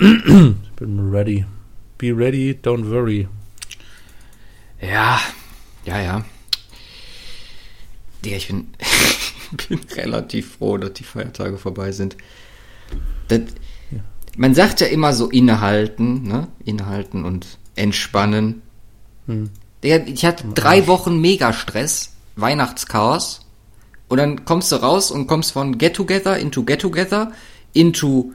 ich bin ready. Be ready, don't worry. Ja, ja, ja. Digga, ich bin, bin relativ froh, dass die Feiertage vorbei sind. Das, ja. Man sagt ja immer so innehalten, ne? Innehalten und entspannen. Hm. Digga, ich hatte drei Wochen Megastress, Weihnachtschaos. Und dann kommst du raus und kommst von Get Together into Get Together into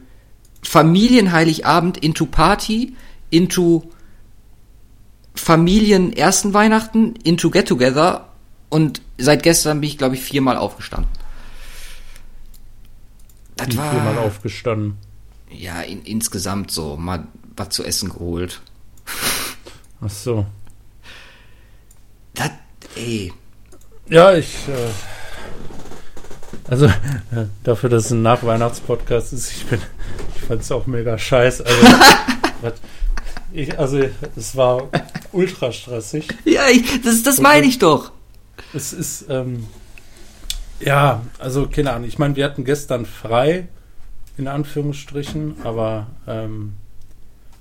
Familienheiligabend into Party into Familien ersten Weihnachten into Get Together und seit gestern bin ich, glaube ich, viermal aufgestanden. Das Wie war viermal aufgestanden. Ja, in, insgesamt so mal was zu essen geholt. Ach so. Das, ey. Ja, ich. Äh, also, äh, dafür, dass es ein Nachweihnachtspodcast ist, ich bin. Ich fand es auch mega scheiße. Also, ich, also, es war ultra stressig. Ja, ich, das, das meine ich doch. Es ist, ähm, ja, also keine Ahnung. Ich meine, wir hatten gestern frei, in Anführungsstrichen, aber ähm,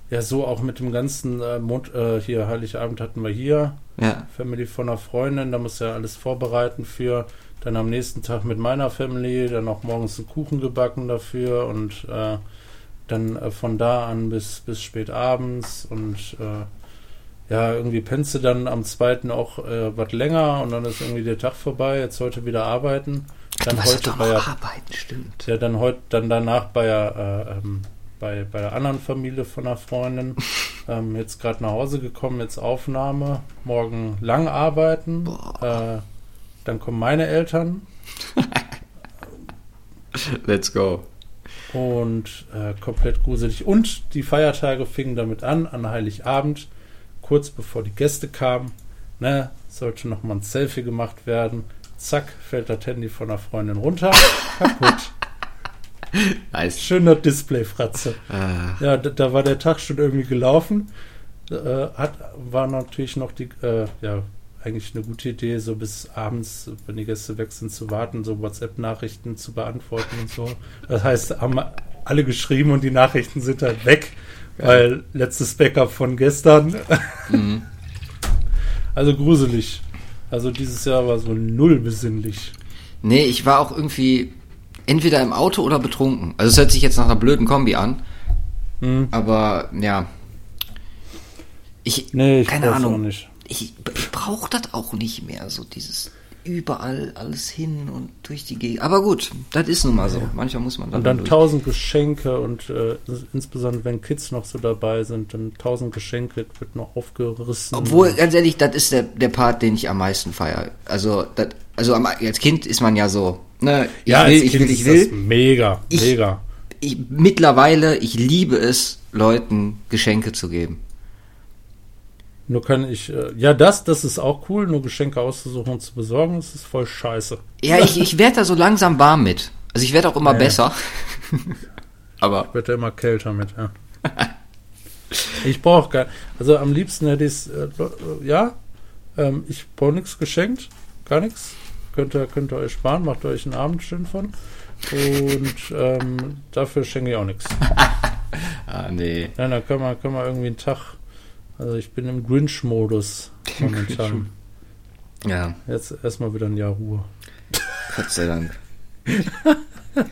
ja, so auch mit dem ganzen äh, Mond, äh, hier Heiligabend hatten wir hier. Ja. Family von einer Freundin, da muss ja alles vorbereiten für. Dann am nächsten Tag mit meiner Family, dann auch morgens einen Kuchen gebacken dafür und äh, dann äh, von da an bis, bis spät abends und äh, ja, irgendwie pennst du dann am zweiten auch äh, was länger und dann ist irgendwie der Tag vorbei, jetzt heute wieder arbeiten. Dann Ach, heute bei arbeiten, stimmt. Ja, dann heute, dann danach bei, äh, ähm, bei, bei der anderen Familie von einer Freundin. ähm, jetzt gerade nach Hause gekommen, jetzt Aufnahme, morgen lang arbeiten. Äh, dann kommen meine Eltern. Let's go. Und äh, komplett gruselig. Und die Feiertage fingen damit an, an Heiligabend kurz bevor die Gäste kamen, ne, sollte noch mal ein Selfie gemacht werden. Zack, fällt das Handy von der Freundin runter. Kaputt. Nice. Schöner Display-Fratze. Ah. Ja, da, da, war der Tag schon irgendwie gelaufen. Äh, hat, war natürlich noch die, äh, ja, eigentlich eine gute Idee, so bis abends, wenn die Gäste weg sind, zu warten, so WhatsApp-Nachrichten zu beantworten und so. Das heißt, haben alle geschrieben und die Nachrichten sind halt weg. Weil letztes Backup von gestern. Mhm. Also gruselig. Also dieses Jahr war so null besinnlich. Nee, ich war auch irgendwie entweder im Auto oder betrunken. Also es hört sich jetzt nach einer blöden Kombi an. Mhm. Aber ja. Ich, nee, ich keine Ahnung. Ich, ich brauche das auch nicht mehr, so dieses überall alles hin und durch die Gegend. Aber gut, das ist nun mal so. Manchmal muss man dann. Und dann tausend Geschenke und äh, insbesondere wenn Kids noch so dabei sind, dann tausend Geschenke wird noch aufgerissen. Obwohl, ganz ehrlich, das ist der, der Part, den ich am meisten feiere. Also, das, also als Kind ist man ja so, ne, ich ja, will, ich will, ich will. mega, ich, mega. Ich, mittlerweile, ich liebe es, Leuten Geschenke zu geben. Nur kann ich, äh, ja, das, das ist auch cool, nur Geschenke auszusuchen und zu besorgen, das ist voll scheiße. Ja, ich, ich werde da so langsam warm mit. Also ich werde auch immer nee. besser. Aber. Ich werde immer kälter mit, ja. ich brauche gar Also am liebsten hätte ich es, äh, ja, ähm, ich brauche nichts geschenkt, gar nichts. Könnt ihr, könnt ihr euch sparen, macht euch einen Abend schön von. Und ähm, dafür schenke ich auch nichts. ah, nee. Ja, dann können wir, können wir irgendwie einen Tag also ich bin im Grinch-Modus momentan. ja. Jetzt erstmal wieder ein Jahr Ruhe. Gott sei Dank.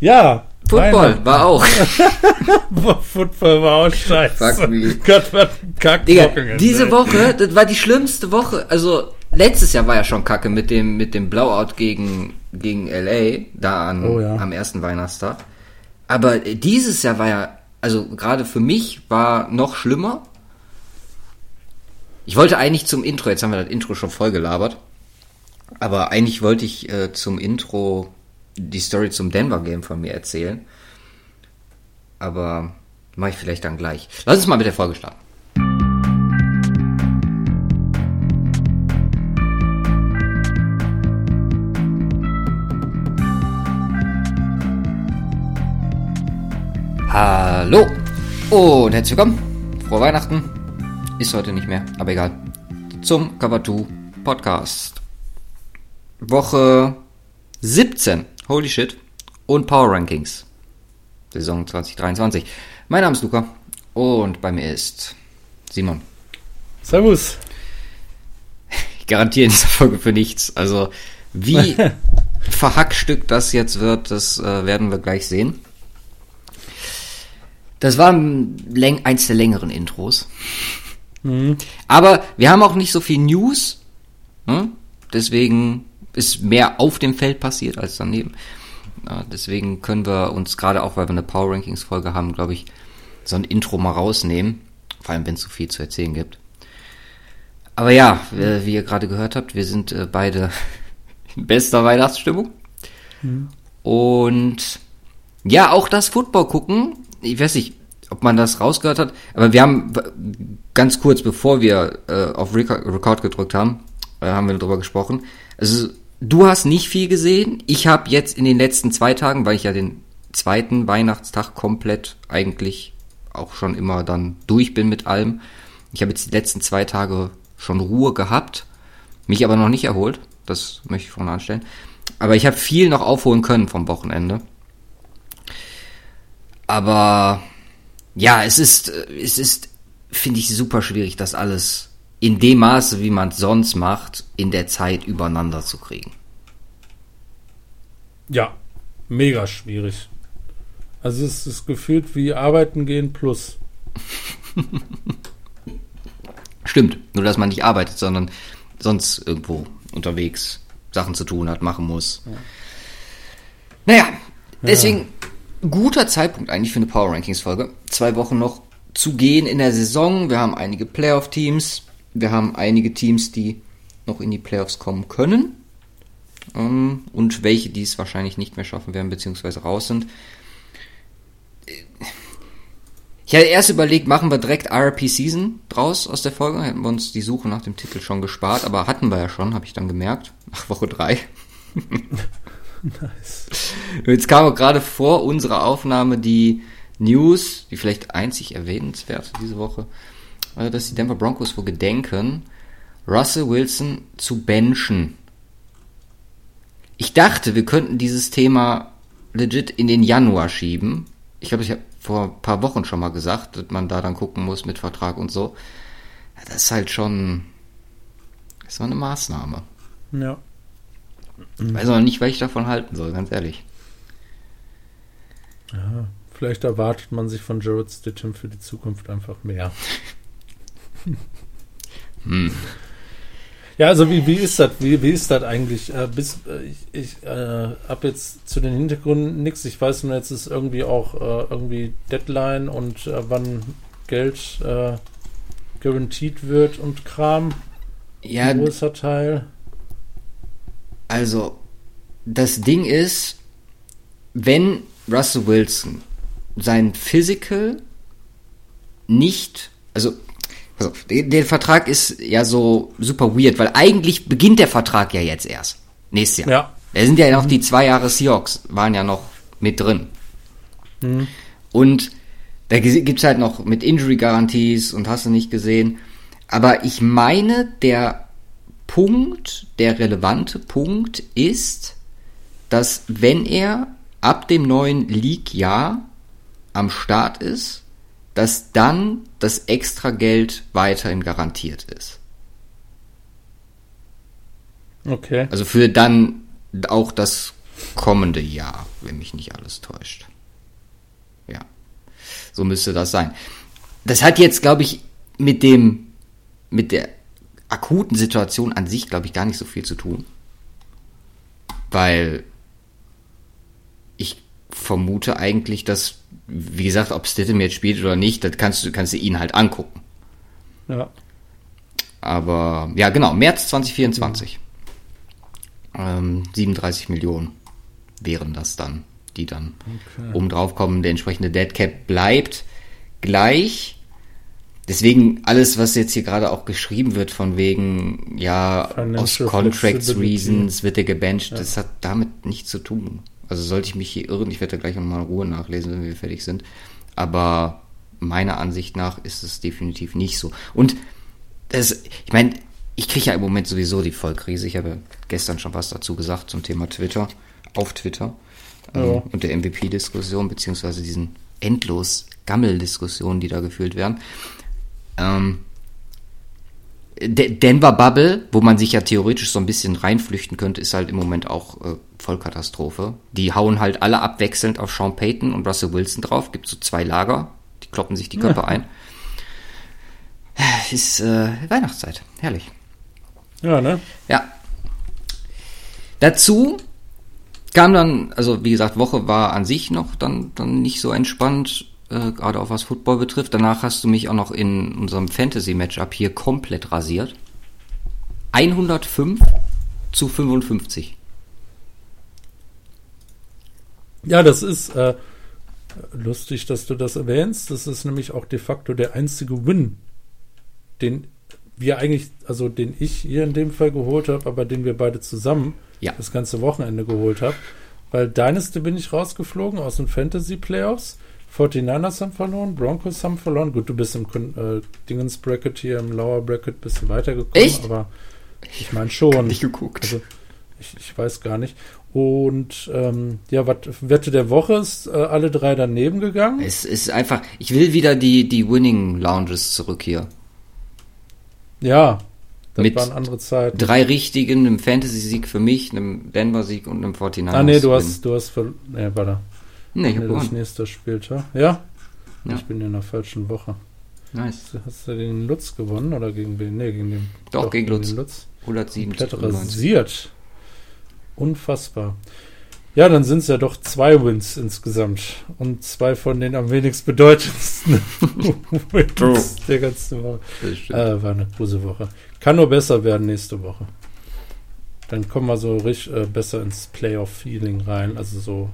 ja. Football war auch. Football war auch scheiße. Gott, was Kack Digga, diese Woche, das war die schlimmste Woche. Also letztes Jahr war ja schon Kacke mit dem mit dem Blowout gegen gegen LA da an, oh, ja. am ersten Weihnachtstag. Aber dieses Jahr war ja also gerade für mich war noch schlimmer. Ich wollte eigentlich zum Intro, jetzt haben wir das Intro schon voll gelabert, aber eigentlich wollte ich äh, zum Intro die Story zum Denver Game von mir erzählen. Aber mache ich vielleicht dann gleich. Lass uns mal mit der Folge starten. Hallo und herzlich willkommen. Frohe Weihnachten. Ist heute nicht mehr, aber egal. Zum Cover 2 Podcast. Woche 17. Holy shit. Und Power Rankings. Saison 2023. Mein Name ist Luca und bei mir ist Simon. Servus. Ich garantiere in dieser Folge für nichts. Also wie verhackstückt das jetzt wird, das äh, werden wir gleich sehen. Das war eins der längeren Intros. Mhm. Aber wir haben auch nicht so viel News. Ne? Deswegen ist mehr auf dem Feld passiert als daneben. Ja, deswegen können wir uns gerade auch, weil wir eine Power Rankings Folge haben, glaube ich, so ein Intro mal rausnehmen. Vor allem, wenn es so viel zu erzählen gibt. Aber ja, wie ihr gerade gehört habt, wir sind äh, beide in bester Weihnachtsstimmung. Mhm. Und ja, auch das Football gucken. Ich weiß nicht, ob man das rausgehört hat, aber wir haben ganz kurz bevor wir äh, auf Record gedrückt haben, äh, haben wir darüber gesprochen. Also du hast nicht viel gesehen. Ich habe jetzt in den letzten zwei Tagen, weil ich ja den zweiten Weihnachtstag komplett eigentlich auch schon immer dann durch bin mit allem. Ich habe jetzt die letzten zwei Tage schon Ruhe gehabt, mich aber noch nicht erholt. Das möchte ich vorne anstellen. Aber ich habe viel noch aufholen können vom Wochenende. Aber ja, es ist, es ist, finde ich, super schwierig, das alles in dem Maße, wie man es sonst macht, in der Zeit übereinander zu kriegen. Ja, mega schwierig. Also es ist gefühlt wie Arbeiten gehen plus. Stimmt, nur dass man nicht arbeitet, sondern sonst irgendwo unterwegs Sachen zu tun hat, machen muss. Ja. Naja, deswegen ja. Guter Zeitpunkt eigentlich für eine Power Rankings Folge. Zwei Wochen noch zu gehen in der Saison. Wir haben einige Playoff-Teams. Wir haben einige Teams, die noch in die Playoffs kommen können. Ähm, und welche, die es wahrscheinlich nicht mehr schaffen werden, beziehungsweise raus sind. Ich hatte erst überlegt, machen wir direkt RP Season draus aus der Folge. Hätten wir uns die Suche nach dem Titel schon gespart, aber hatten wir ja schon, habe ich dann gemerkt. Nach Woche 3. nice. Jetzt kam auch gerade vor unserer Aufnahme die News, die vielleicht einzig erwähnenswert diese Woche, äh, dass die Denver Broncos wohl gedenken, Russell Wilson zu benchen. Ich dachte, wir könnten dieses Thema legit in den Januar schieben. Ich glaube, ich habe vor ein paar Wochen schon mal gesagt, dass man da dann gucken muss mit Vertrag und so. Das ist halt schon. Das war eine Maßnahme. Ja. Ich weiß auch nicht, was ich davon halten soll, ganz ehrlich. Ja, vielleicht erwartet man sich von Jared Stitcham für die Zukunft einfach mehr. hm. Ja, also wie, wie ist das? Wie, wie ist das eigentlich? Äh, bis, äh, ich ich äh, habe jetzt zu den Hintergründen nichts. Ich weiß nur, jetzt ist irgendwie auch äh, irgendwie Deadline und äh, wann Geld äh, garantiert wird und Kram. Ja. Ein großer Teil. Also, das Ding ist, wenn Russell Wilson sein Physical nicht, also also, der Vertrag ist ja so super weird, weil eigentlich beginnt der Vertrag ja jetzt erst. Nächstes Jahr. Ja. Da sind ja noch die zwei Jahre Seahawks, waren ja noch mit drin. Mhm. Und da gibt's halt noch mit Injury-Garanties und hast du nicht gesehen. Aber ich meine, der Punkt, der relevante Punkt ist, dass wenn er ab dem neuen League-Jahr am Start ist, dass dann das extra Geld weiterhin garantiert ist. Okay. Also für dann auch das kommende Jahr, wenn mich nicht alles täuscht. Ja. So müsste das sein. Das hat jetzt, glaube ich, mit dem, mit der akuten Situation an sich, glaube ich, gar nicht so viel zu tun. Weil ich vermute eigentlich, dass wie gesagt, ob Stidham jetzt spielt oder nicht, das kannst du, kannst du ihn halt angucken. Ja. Aber, ja, genau, März 2024. Mhm. Ähm, 37 Millionen wären das dann, die dann okay. oben drauf kommen. Der entsprechende Dead Cap bleibt gleich. Deswegen alles, was jetzt hier gerade auch geschrieben wird, von wegen, ja, Financial aus Contracts Reasons wird er gebencht, ja. das hat damit nichts zu tun. Also sollte ich mich hier irren, ich werde da gleich nochmal in Ruhe nachlesen, wenn wir fertig sind. Aber meiner Ansicht nach ist es definitiv nicht so. Und das, ich meine, ich kriege ja im Moment sowieso die Vollkrise. Ich habe gestern schon was dazu gesagt zum Thema Twitter, auf Twitter. ähm, ja. und der MVP-Diskussion, beziehungsweise diesen endlos Gammel-Diskussionen, die da geführt werden. Ähm, Denver Bubble, wo man sich ja theoretisch so ein bisschen reinflüchten könnte, ist halt im Moment auch äh, Vollkatastrophe. Die hauen halt alle abwechselnd auf Sean Payton und Russell Wilson drauf. Gibt so zwei Lager, die kloppen sich die Köpfe ja. ein. Ist äh, Weihnachtszeit, herrlich. Ja, ne? Ja. Dazu kam dann, also wie gesagt, Woche war an sich noch dann, dann nicht so entspannt äh, gerade auch was Football betrifft. Danach hast du mich auch noch in unserem Fantasy-Matchup hier komplett rasiert. 105 zu 55. Ja, das ist äh, lustig, dass du das erwähnst. Das ist nämlich auch de facto der einzige Win, den wir eigentlich, also den ich hier in dem Fall geholt habe, aber den wir beide zusammen ja. das ganze Wochenende geholt haben. Weil deineste bin ich rausgeflogen aus den Fantasy Playoffs. 49ers haben verloren, Broncos haben verloren. Gut, du bist im äh, Dingens Bracket hier im Lower Bracket ein bisschen weitergekommen, Echt? aber ich meine schon. Nicht geguckt. Also, ich, ich, weiß gar nicht. Und ähm, ja, was Wette der Woche ist äh, alle drei daneben gegangen. Es ist einfach, ich will wieder die, die Winning Lounges zurück hier. Ja, das Mit waren andere Zeiten. Drei richtigen, einem Fantasy-Sieg für mich, einem Denver-Sieg und einem 49ers. Ah, nee, du hast, du hast, nee, warte. Nee, ich hab das nächste Spieltag. Ja? ja? Ich bin in der falschen Woche. Nice. Hast du gegen Lutz gewonnen oder gegen wen? Nee, gegen den. Doch, doch gegen, gegen Lutz. Lutz. 107. Komplett rasiert. Unfassbar. Ja, dann sind es ja doch zwei Wins insgesamt. Und zwei von den am wenigst bedeutendsten Wins der ganzen Woche. Äh, war eine große Woche. Kann nur besser werden nächste Woche. Dann kommen wir so richtig äh, besser ins Playoff-Feeling rein. Also so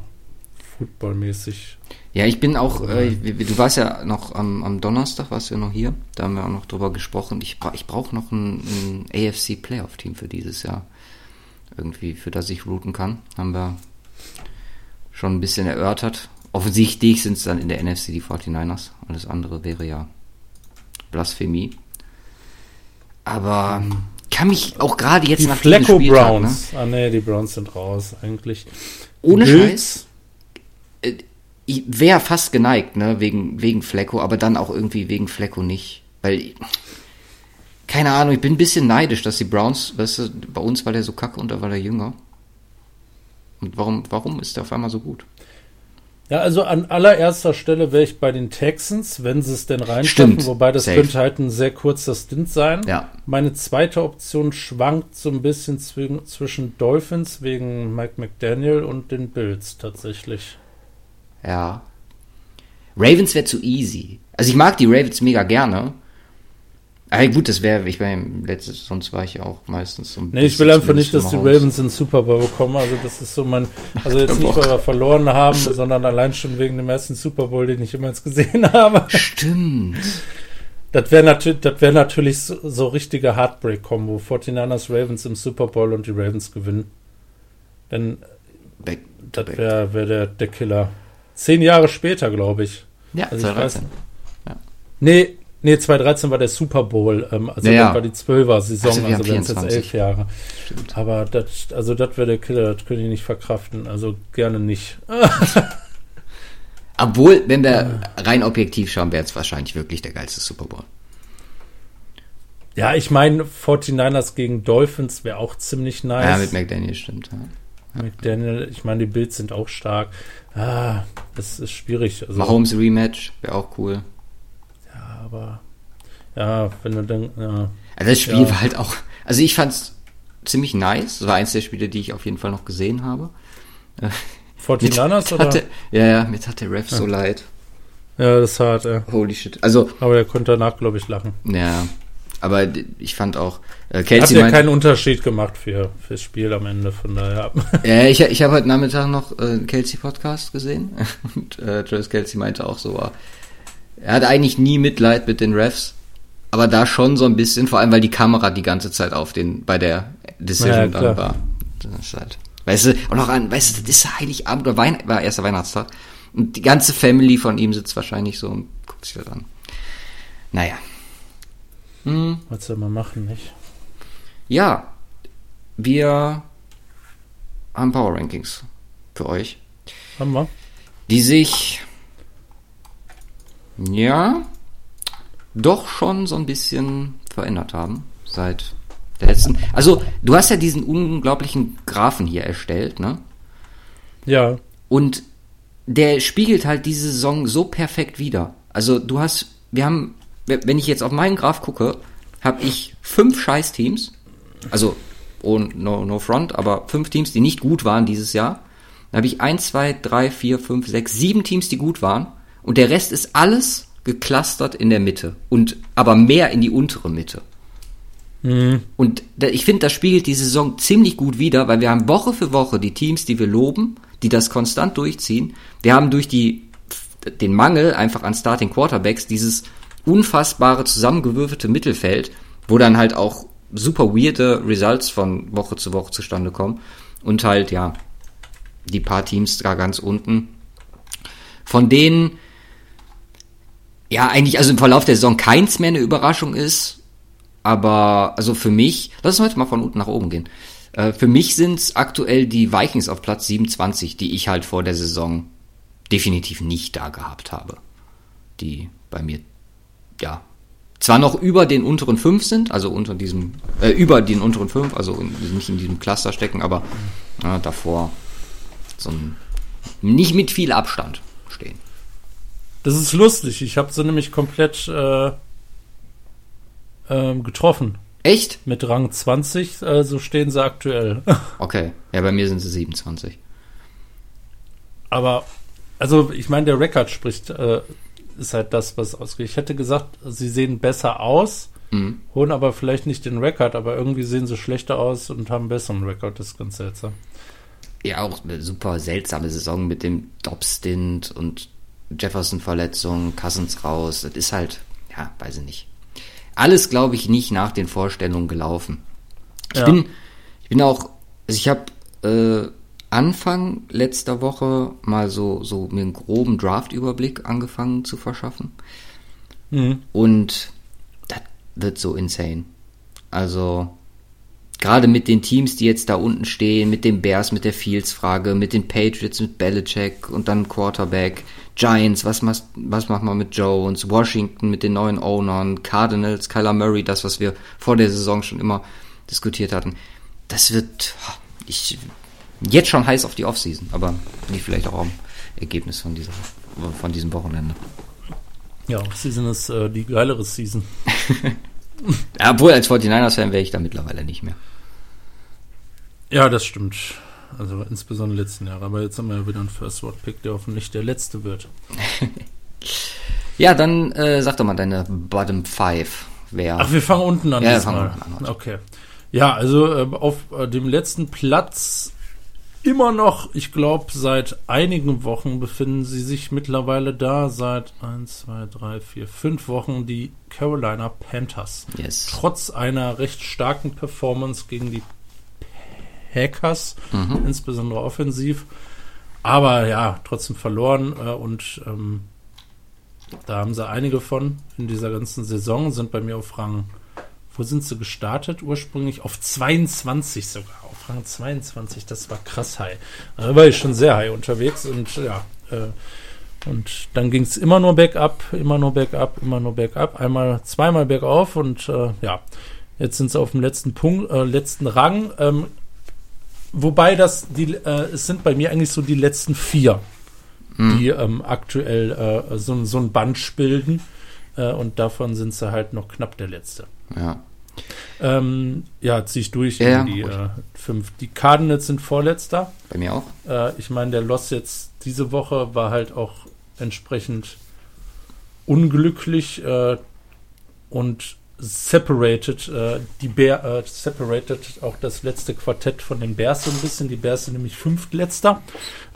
footballmäßig. Ja, ich bin auch, äh, du warst ja noch am, am, Donnerstag, warst du ja noch hier, da haben wir auch noch drüber gesprochen. Ich, ich brauche noch ein, ein AFC Playoff-Team für dieses Jahr. Irgendwie, für das ich routen kann. Haben wir schon ein bisschen erörtert. Offensichtlich sind es dann in der NFC die 49ers. Alles andere wäre ja Blasphemie. Aber mhm. kann mich auch gerade jetzt die nach Flecko Browns. Ne? Ah ne, die Browns sind raus eigentlich. Ohne Scheiß äh, ich wäre fast geneigt, ne, wegen, wegen Flecko, aber dann auch irgendwie wegen Flecko nicht. Weil, keine Ahnung, ich bin ein bisschen neidisch, dass die Browns, weißt du, bei uns war der so kacke und da war der jünger. Und warum, warum ist der auf einmal so gut? Ja, also an allererster Stelle wäre ich bei den Texans, wenn sie es denn reinschaffen, wobei das Safe. könnte halt ein sehr kurzer Stint sein. Ja. Meine zweite Option schwankt so ein bisschen zwischen Dolphins wegen Mike McDaniel und den Bills tatsächlich. Ja. Ravens wäre zu easy. Also ich mag die Ravens mega gerne. Aber gut, das wäre, ich war letztes, sonst war ich auch meistens so ein Nee, ich will einfach nicht, dass die Ravens in den Super Bowl bekommen. Also das ist so mein, also jetzt nicht, weil wir verloren haben, sondern allein schon wegen dem ersten Super Bowl, den ich jemals gesehen habe. Stimmt. Das wäre natürlich, das wäre natürlich so, so richtige Heartbreak-Kombo. 49ers Ravens im Super Bowl und die Ravens gewinnen. Denn back, das wäre wär der, der Killer. Zehn Jahre später, glaube ich. Ja, also 2013. ja. Nee, nee, 2013 war der Super Bowl. Ähm, also ja, das war die Zwölfer-Saison, also, also wären es jetzt elf Jahre. Stimmt. Aber das, also das wäre der Killer, das könnte ich nicht verkraften. Also gerne nicht. Obwohl, wenn wir rein objektiv schauen, wäre es wahrscheinlich wirklich der geilste Super Bowl. Ja, ich meine, 49ers gegen Dolphins wäre auch ziemlich nice. Ja, mit McDaniel stimmt. Ja. McDaniel, ich meine, die Bills sind auch stark. Ah, das ist schwierig. Also, Mahomes Rematch wäre auch cool. Ja, aber ja, wenn du dann. Ja, also das Spiel ja. war halt auch. Also ich fand es ziemlich nice. Das war eins der Spiele, die ich auf jeden Fall noch gesehen habe. 49ers oder? Hatte, ja, ja, mir tat der Ref ja. so leid. Ja, das ist hart, ja. Holy shit. Also, aber er konnte danach, glaube ich, lachen. Ja, aber ich fand auch, äh, Kelsey Hat ja meint, keinen Unterschied gemacht für fürs Spiel am Ende, von daher. Ja, ich, ich habe heute Nachmittag noch äh, Kelsey Podcast gesehen und äh, Travis Kelsey meinte auch so, er hat eigentlich nie Mitleid mit den Refs, aber da schon so ein bisschen, vor allem weil die Kamera die ganze Zeit auf den bei der Decision ja, dann war. Das ist halt, weißt du, und auch an, weißt du, das ist Heiligabend oder Weihn war erster Weihnachtstag und die ganze Family von ihm sitzt wahrscheinlich so und guckt sich das an. Naja. Hm. Was soll man machen, nicht? Ja, wir haben Power Rankings für euch. Haben wir. Die sich, ja, doch schon so ein bisschen verändert haben seit der letzten. Also, du hast ja diesen unglaublichen Graphen hier erstellt, ne? Ja. Und der spiegelt halt diese Saison so perfekt wider. Also, du hast, wir haben, wenn ich jetzt auf meinen Graph gucke, habe ich fünf Scheiß-Teams. Also, oh, no, no front, aber fünf Teams, die nicht gut waren dieses Jahr. Dann habe ich eins, zwei, drei, vier, fünf, sechs, sieben Teams, die gut waren. Und der Rest ist alles geclustert in der Mitte. Und aber mehr in die untere Mitte. Mhm. Und da, ich finde, das spiegelt die Saison ziemlich gut wider, weil wir haben Woche für Woche die Teams, die wir loben, die das konstant durchziehen. Wir haben durch die, den Mangel einfach an Starting Quarterbacks dieses unfassbare zusammengewürfelte Mittelfeld, wo dann halt auch super weirde Results von Woche zu Woche zustande kommen. Und halt, ja, die paar Teams da ganz unten, von denen ja eigentlich also im Verlauf der Saison keins mehr eine Überraschung ist, aber also für mich, lass uns heute mal von unten nach oben gehen. Äh, für mich sind es aktuell die Vikings auf Platz 27, die ich halt vor der Saison definitiv nicht da gehabt habe. Die bei mir, ja, zwar noch über den unteren 5 sind, also unter diesem, äh, über den unteren 5, also in, nicht in diesem Cluster stecken, aber äh, davor so ein, nicht mit viel Abstand stehen. Das ist lustig. Ich habe sie nämlich komplett äh, ähm, getroffen. Echt? Mit Rang 20, äh, so stehen sie aktuell. okay. Ja, bei mir sind sie 27. Aber, also ich meine, der Rekord spricht, äh, ist halt das, was ausgeht. Ich hätte gesagt, sie sehen besser aus, mhm. holen aber vielleicht nicht den Rekord, aber irgendwie sehen sie schlechter aus und haben besseren Rekord. Das ist ganz seltsam. Ja, auch eine super seltsame Saison mit dem Dob-Stint und Jefferson-Verletzung, Cousins raus. Das ist halt, ja, weiß ich nicht. Alles, glaube ich, nicht nach den Vorstellungen gelaufen. Ich ja. bin, ich bin auch, also ich habe äh, Anfang letzter Woche mal so, so mir einen groben Draft-Überblick angefangen zu verschaffen. Mhm. Und das wird so insane. Also, gerade mit den Teams, die jetzt da unten stehen, mit den Bears, mit der Fields-Frage, mit den Patriots, mit Belichick und dann Quarterback, Giants, was, was, was macht man mit Jones, Washington mit den neuen Ownern, Cardinals, Kyler Murray, das, was wir vor der Saison schon immer diskutiert hatten. Das wird, ich, jetzt schon heiß auf die Offseason, aber nicht vielleicht auch am Ergebnis von, dieser, von diesem Wochenende. Ja, Offseason ist äh, die geilere Season. obwohl, als 49ers-Fan wäre ich da mittlerweile nicht mehr. Ja, das stimmt. Also insbesondere letzten Jahre. Aber jetzt haben wir ja wieder einen First World Pick, der hoffentlich der letzte wird. ja, dann äh, sag doch mal deine Bottom 5. Wer Ach, wir fangen unten an. Ja, wir fangen unten an. Okay. Ja, also äh, auf äh, dem letzten Platz immer noch, ich glaube, seit einigen Wochen befinden sie sich mittlerweile da, seit 1, 2, 3, 4, 5 Wochen, die Carolina Panthers. Yes. Trotz einer recht starken Performance gegen die Hackers, mhm. insbesondere offensiv. Aber ja, trotzdem verloren äh, und ähm, da haben sie einige von in dieser ganzen Saison, sind bei mir auf Rang, wo sind sie gestartet? Ursprünglich auf 22 sogar, auf Rang 22, das war krass high. Da war ich schon sehr high unterwegs und ja, äh, und dann ging es immer nur bergab, immer nur bergab, immer nur bergab, einmal, zweimal bergauf und äh, ja, jetzt sind sie auf dem letzten Punkt, äh, letzten Rang. Ähm, Wobei das, die, äh, es sind bei mir eigentlich so die letzten vier, hm. die ähm, aktuell äh, so, so ein Bunch bilden. Äh, und davon sind sie halt noch knapp der letzte. Ja. Ähm, ja, ziehe ich durch ja, die äh, fünf. Die Cardinals sind vorletzter. Bei mir auch. Äh, ich meine, der Loss jetzt diese Woche war halt auch entsprechend unglücklich äh, und separated, äh, die Bear, äh, separated auch das letzte Quartett von den Bears so ein bisschen. Die Bears sind nämlich fünftletzter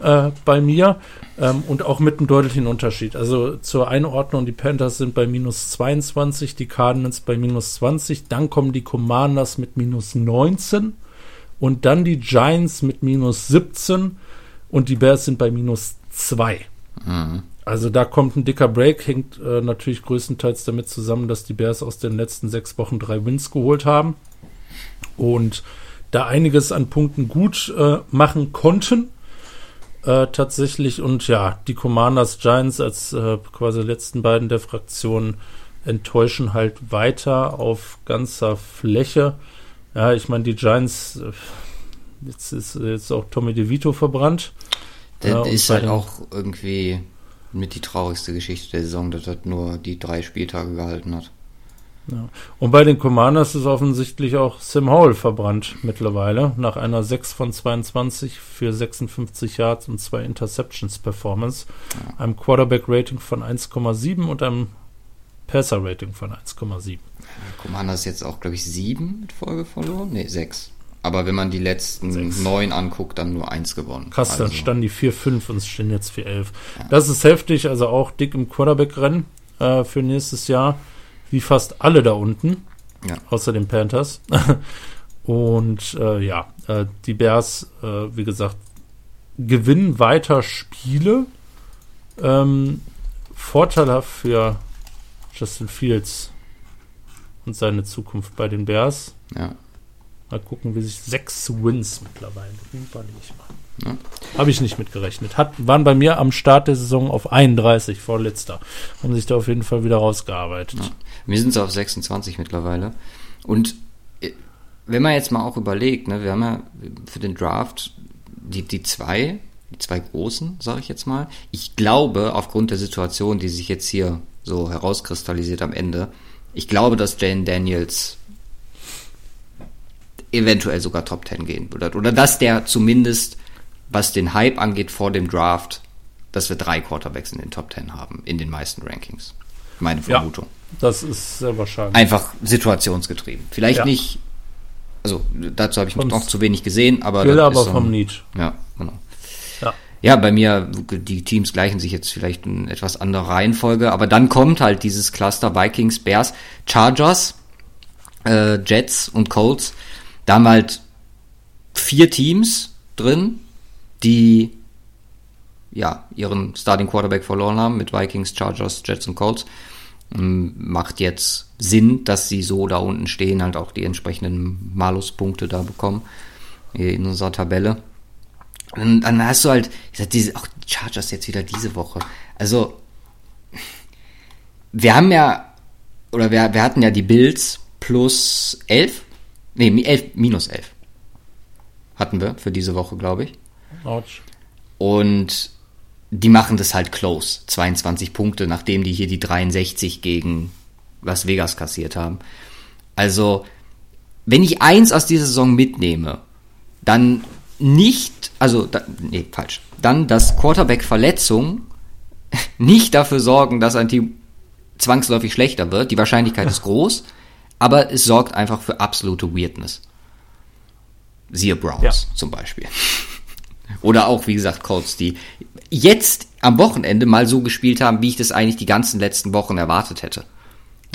äh, bei mir ähm, und auch mit einem deutlichen Unterschied. Also zur Einordnung, die Panthers sind bei minus 22, die Cardinals bei minus 20, dann kommen die Commanders mit minus 19 und dann die Giants mit minus 17 und die Bears sind bei minus 2. Mhm. Also da kommt ein dicker Break, hängt äh, natürlich größtenteils damit zusammen, dass die Bears aus den letzten sechs Wochen drei Wins geholt haben und da einiges an Punkten gut äh, machen konnten. äh, tatsächlich. Und ja, die Commanders Giants als äh, quasi letzten beiden der Fraktionen enttäuschen halt weiter auf ganzer Fläche. Ja, ich meine, die Giants, äh, jetzt ist jetzt auch Tommy DeVito verbrannt. Der ja, ist halt auch irgendwie mit die traurigste Geschichte der Saison, dass er nur die drei Spieltage gehalten hat. Ja. Und bei den Commanders ist offensichtlich auch Sim Howell verbrannt mittlerweile, nach einer 6 von 22 für 56 Yards und zwei Interceptions Performance, ja. einem Quarterback-Rating von 1,7 und einem Passer-Rating von 1,7. Commanders jetzt auch, glaube ich, 7 mit Folge verloren? Ne, 6. Aber wenn man die letzten Sechs. neun anguckt, dann nur eins gewonnen. Krass, also. dann standen die 4-5 und es stehen jetzt 4-11. Ja. Das ist heftig, also auch dick im Quarterback-Rennen äh, für nächstes Jahr wie fast alle da unten, ja. außer den Panthers. Und äh, ja, äh, die Bears, äh, wie gesagt, gewinnen weiter Spiele. Ähm, vorteilhaft für Justin Fields und seine Zukunft bei den Bears. Ja. Mal gucken, wie sich sechs Wins mittlerweile überlege mal. Ja. Habe ich nicht mitgerechnet. Hat, waren bei mir am Start der Saison auf 31, vorletzter. Haben sich da auf jeden Fall wieder rausgearbeitet. Ja. Wir sind so auf 26 mittlerweile. Und äh, wenn man jetzt mal auch überlegt, ne, wir haben ja für den Draft die, die zwei, die zwei großen, sage ich jetzt mal. Ich glaube, aufgrund der Situation, die sich jetzt hier so herauskristallisiert am Ende, ich glaube, dass Jane Daniels eventuell sogar Top 10 gehen wird. Oder dass der zumindest was den Hype angeht vor dem Draft, dass wir drei Quarterbacks in den Top Ten haben, in den meisten Rankings. Meine Vermutung. Ja, das ist sehr wahrscheinlich. Einfach situationsgetrieben. Vielleicht ja. nicht, also dazu habe ich noch zu wenig gesehen, aber. Will aber so vom Need. Ja, genau. Ja. ja, bei mir, die Teams gleichen sich jetzt vielleicht in etwas anderer Reihenfolge, aber dann kommt halt dieses Cluster Vikings, Bears, Chargers, äh, Jets und Colts. Da haben wir halt vier Teams drin, die ja ihren Starting Quarterback verloren haben mit Vikings, Chargers, Jets und Colts. Ähm, macht jetzt Sinn, dass sie so da unten stehen, halt auch die entsprechenden Maluspunkte da bekommen in unserer Tabelle. Und dann hast du halt, ich sag, diese, auch die Chargers jetzt wieder diese Woche. Also, wir haben ja, oder wir, wir hatten ja die Bills plus 11, nee, 11, minus 11 hatten wir für diese Woche, glaube ich. Ouch. Und die machen das halt close. 22 Punkte, nachdem die hier die 63 gegen Las Vegas kassiert haben. Also, wenn ich eins aus dieser Saison mitnehme, dann nicht, also, da, nee, falsch. Dann, dass Quarterback-Verletzungen nicht dafür sorgen, dass ein Team zwangsläufig schlechter wird. Die Wahrscheinlichkeit ist groß, aber es sorgt einfach für absolute Weirdness. Siehe Browns ja. zum Beispiel. Oder auch, wie gesagt, Colts, die jetzt am Wochenende mal so gespielt haben, wie ich das eigentlich die ganzen letzten Wochen erwartet hätte.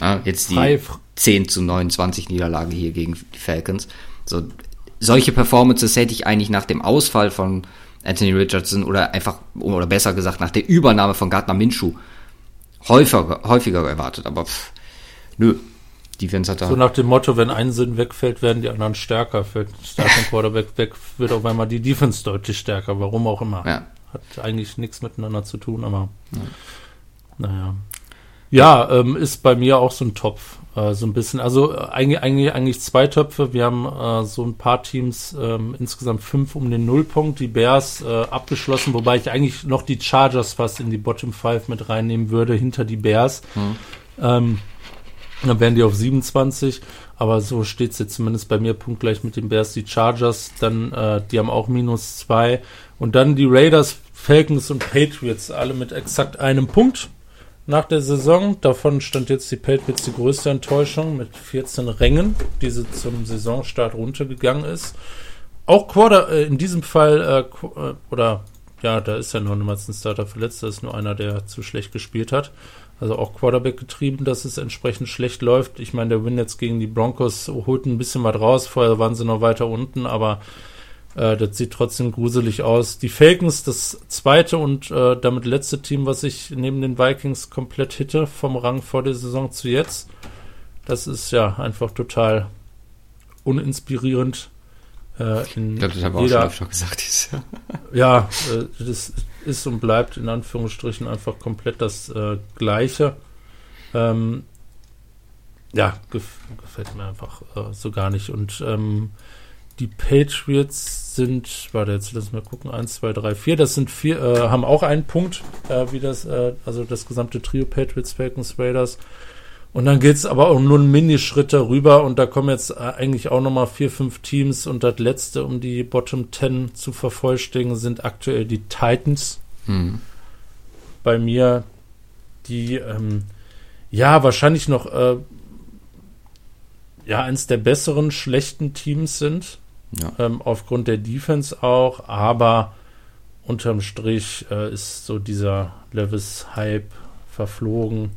Ja, jetzt die Five. 10 zu 29 Niederlage hier gegen die Falcons. So, solche Performances hätte ich eigentlich nach dem Ausfall von Anthony Richardson oder einfach, oder besser gesagt, nach der Übernahme von Gardner Minshew häufiger, häufiger erwartet. Aber pff, nö, Defense hat da. So nach dem Motto, wenn ein Sinn wegfällt, werden die anderen stärker. Fällt ein Quarterback weg, wird auf einmal die Defense deutlich stärker. Warum auch immer. Ja. Hat eigentlich nichts miteinander zu tun, aber ja. naja. Ja, ähm, ist bei mir auch so ein Topf. Äh, so ein bisschen. Also äh, eigentlich, eigentlich, eigentlich zwei Töpfe. Wir haben äh, so ein paar Teams, ähm, insgesamt fünf um den Nullpunkt. Die Bears äh, abgeschlossen, wobei ich eigentlich noch die Chargers fast in die Bottom Five mit reinnehmen würde, hinter die Bears. Hm. Ähm, dann wären die auf 27, aber so steht es jetzt zumindest bei mir punktgleich mit den Bears. Die Chargers, dann, äh, die haben auch minus zwei. Und dann die Raiders, Falcons und Patriots, alle mit exakt einem Punkt nach der Saison. Davon stand jetzt die Patriots die größte Enttäuschung mit 14 Rängen, die sie zum Saisonstart runtergegangen ist. Auch Quarter, äh, in diesem Fall, äh, äh oder ja, da ist ja noch niemals ein Starter verletzt, da ist nur einer, der zu schlecht gespielt hat. Also auch Quarterback getrieben, dass es entsprechend schlecht läuft. Ich meine, der Win jetzt gegen die Broncos holt ein bisschen was raus. Vorher waren sie noch weiter unten, aber äh, das sieht trotzdem gruselig aus. Die Falcons, das zweite und äh, damit letzte Team, was ich neben den Vikings komplett hitte, vom Rang vor der Saison zu jetzt. Das ist ja einfach total uninspirierend. Äh, ich glaube, das haben wir auch schon gesagt. Ja, äh, das ist und bleibt in Anführungsstrichen einfach komplett das äh, Gleiche. Ähm, ja, gef gefällt mir einfach äh, so gar nicht. Und ähm, die Patriots sind, warte, jetzt lass mal gucken, 1, 2, 3, 4, das sind vier, äh, haben auch einen Punkt, äh, wie das, äh, also das gesamte Trio Patriots, Falcons, Raiders. Und dann geht es aber auch nur einen Minischritt darüber und da kommen jetzt äh, eigentlich auch nochmal vier, fünf Teams und das letzte, um die Bottom 10 zu vervollständigen, sind aktuell die Titans. Hm. Bei mir, die ähm, ja wahrscheinlich noch äh, ja eins der besseren schlechten Teams sind. Ja. Ähm, aufgrund der Defense auch, aber unterm Strich äh, ist so dieser Levis-Hype verflogen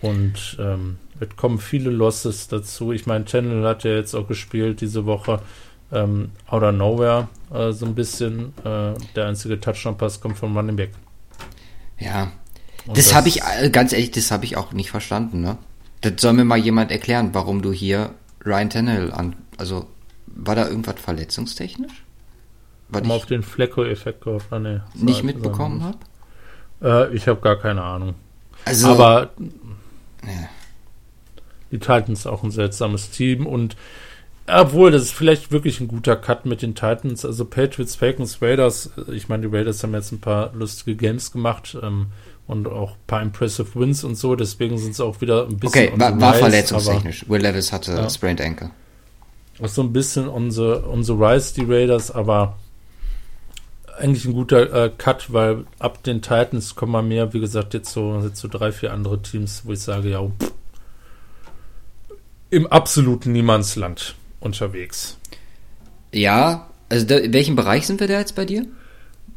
und ähm, es kommen viele Losses dazu. Ich meine, Channel hat ja jetzt auch gespielt diese Woche. Ähm, out of nowhere äh, so ein bisschen. Äh, der einzige Touchdown-Pass kommt von Running Back. Ja, und das, habe ich, äh, ganz ehrlich, das habe ich auch nicht verstanden, ne? Das soll mir mal jemand erklären, warum du hier Ryan Tannehill an, also war da irgendwas verletzungstechnisch? War ich auf den Flecko-Effekt gehofft, ah, nee, nicht mitbekommen habe? Äh, ich habe gar keine Ahnung. Also, Aber ja. die Titans auch ein seltsames Team und obwohl, das ist vielleicht wirklich ein guter Cut mit den Titans. Also Patriots, Falcons, Raiders. Ich meine, die Raiders haben jetzt ein paar lustige Games gemacht. Ähm, und auch ein paar impressive Wins und so, deswegen sind es auch wieder ein bisschen. Okay, war, war verletzungstechnisch. Will Levis hatte ja. Sprained Ankle. Auch so ein bisschen unsere, unsere Rise, die Raiders, aber eigentlich ein guter äh, Cut, weil ab den Titans kommen mal mehr, wie gesagt, jetzt so, jetzt so drei, vier andere Teams, wo ich sage, ja, pff, im absoluten Niemandsland unterwegs. Ja, also da, in welchem Bereich sind wir da jetzt bei dir?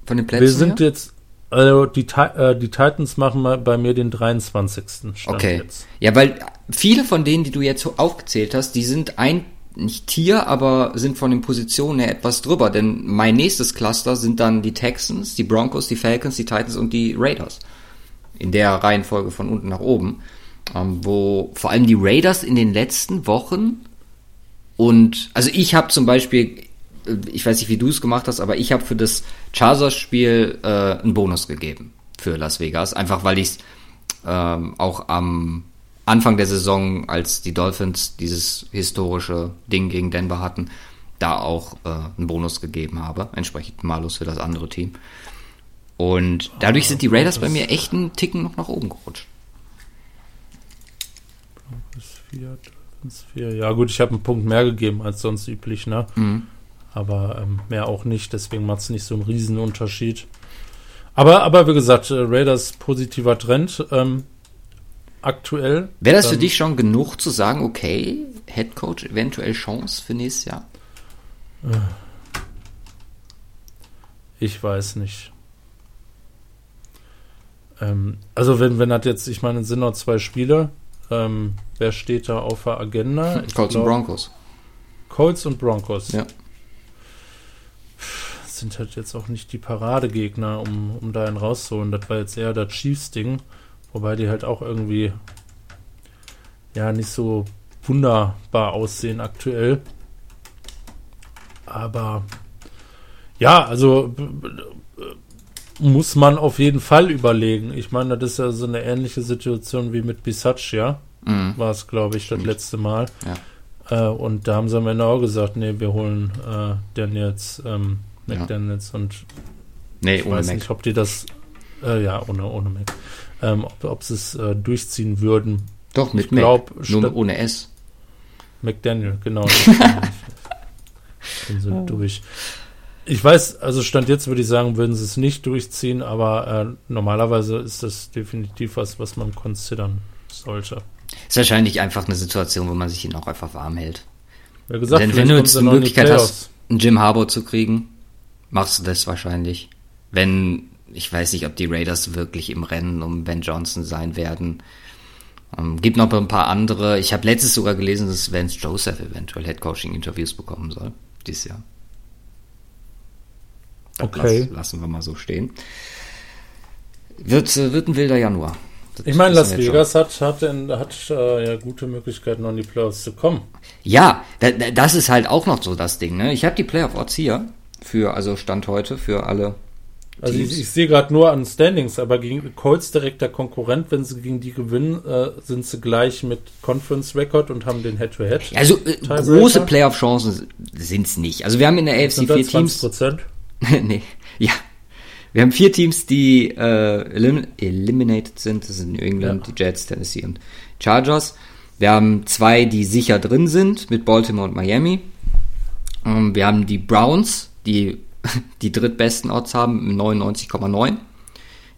Von den Plätzen? Wir sind her? jetzt also die, äh, die Titans machen bei mir den 23. Stand okay. Jetzt. Ja, weil viele von denen, die du jetzt aufgezählt hast, die sind ein, nicht Tier, aber sind von den Positionen her etwas drüber. Denn mein nächstes Cluster sind dann die Texans, die Broncos, die Falcons, die Titans und die Raiders. In der Reihenfolge von unten nach oben. Ähm, wo vor allem die Raiders in den letzten Wochen und also ich habe zum Beispiel ich weiß nicht, wie du es gemacht hast, aber ich habe für das Chargers-Spiel äh, einen Bonus gegeben für Las Vegas. Einfach weil ich es ähm, auch am Anfang der Saison, als die Dolphins dieses historische Ding gegen Denver hatten, da auch äh, einen Bonus gegeben habe. Entsprechend malus für das andere Team. Und dadurch sind die Raiders bei mir echt einen Ticken noch nach oben gerutscht. Ja gut, ich habe einen Punkt mehr gegeben als sonst üblich, ne? Mhm aber ähm, mehr auch nicht. Deswegen macht es nicht so einen Riesenunterschied. Aber, aber wie gesagt, äh, Raiders positiver Trend ähm, aktuell. Wäre das für dich schon genug zu sagen, okay, Head Coach eventuell Chance für nächstes Jahr? Äh, ich weiß nicht. Ähm, also wenn, wenn hat jetzt, ich meine, es sind noch zwei Spiele. Ähm, wer steht da auf der Agenda? Ich Colts glaub, und Broncos. Colts und Broncos. Ja sind halt jetzt auch nicht die Paradegegner, um, um da einen rauszuholen. Das war jetzt eher das Chiefs-Ding, wobei die halt auch irgendwie ja nicht so wunderbar aussehen aktuell. Aber ja, also muss man auf jeden Fall überlegen. Ich meine, das ist ja so eine ähnliche Situation wie mit Bisaccia, mhm. war es, glaube ich, das letzte Mal. Ja. Äh, und da haben sie am Ende auch gesagt, nee, wir holen äh, den jetzt ähm, McDaniels ja. und nee, ich weiß Mac. nicht, ob die das, äh, ja, ohne, ohne Mac, ähm, ob, ob sie es äh, durchziehen würden. Doch, mit ich glaub, Mac, nur ohne S. McDaniel, genau. bin so oh. durch. Ich weiß, also Stand jetzt würde ich sagen, würden sie es nicht durchziehen, aber äh, normalerweise ist das definitiv was, was man considern sollte. Ist wahrscheinlich einfach eine Situation, wo man sich ihn auch einfach warm hält. Ja, gesagt, Denn wenn du jetzt die Möglichkeit hast, einen Jim Harbour zu kriegen, machst du das wahrscheinlich. Wenn, ich weiß nicht, ob die Raiders wirklich im Rennen um Ben Johnson sein werden. Ähm, gibt noch ein paar andere. Ich habe letztes sogar gelesen, dass Vance Joseph eventuell Head-Coaching-Interviews bekommen soll. Dieses Jahr. Das okay. lassen wir mal so stehen. Wird, äh, wird ein wilder Januar. ich meine, Las Vegas hat, hat, in, hat äh, ja gute Möglichkeiten, in die Playoffs zu kommen. Ja, da, das ist halt auch noch so das Ding. Ne? Ich habe die Playoff-Odds hier für, also Stand heute, für alle also ich, ich, sehe gerade nur an Standings, aber gegen Colts direkter Konkurrent, wenn sie gegen die gewinnen, äh, sind sie gleich mit Conference Record und haben den Head-to-Head. -Head also äh, große Playoff-Chancen sind es nicht. Also wir haben in der AFC vier Teams. nee, ja. Wir haben vier Teams, die äh, elim eliminated sind. Das sind New England, ja. die Jets, Tennessee und Chargers. Wir haben zwei, die sicher drin sind, mit Baltimore und Miami. Ähm, wir haben die Browns, die die drittbesten Odds haben, 99,9.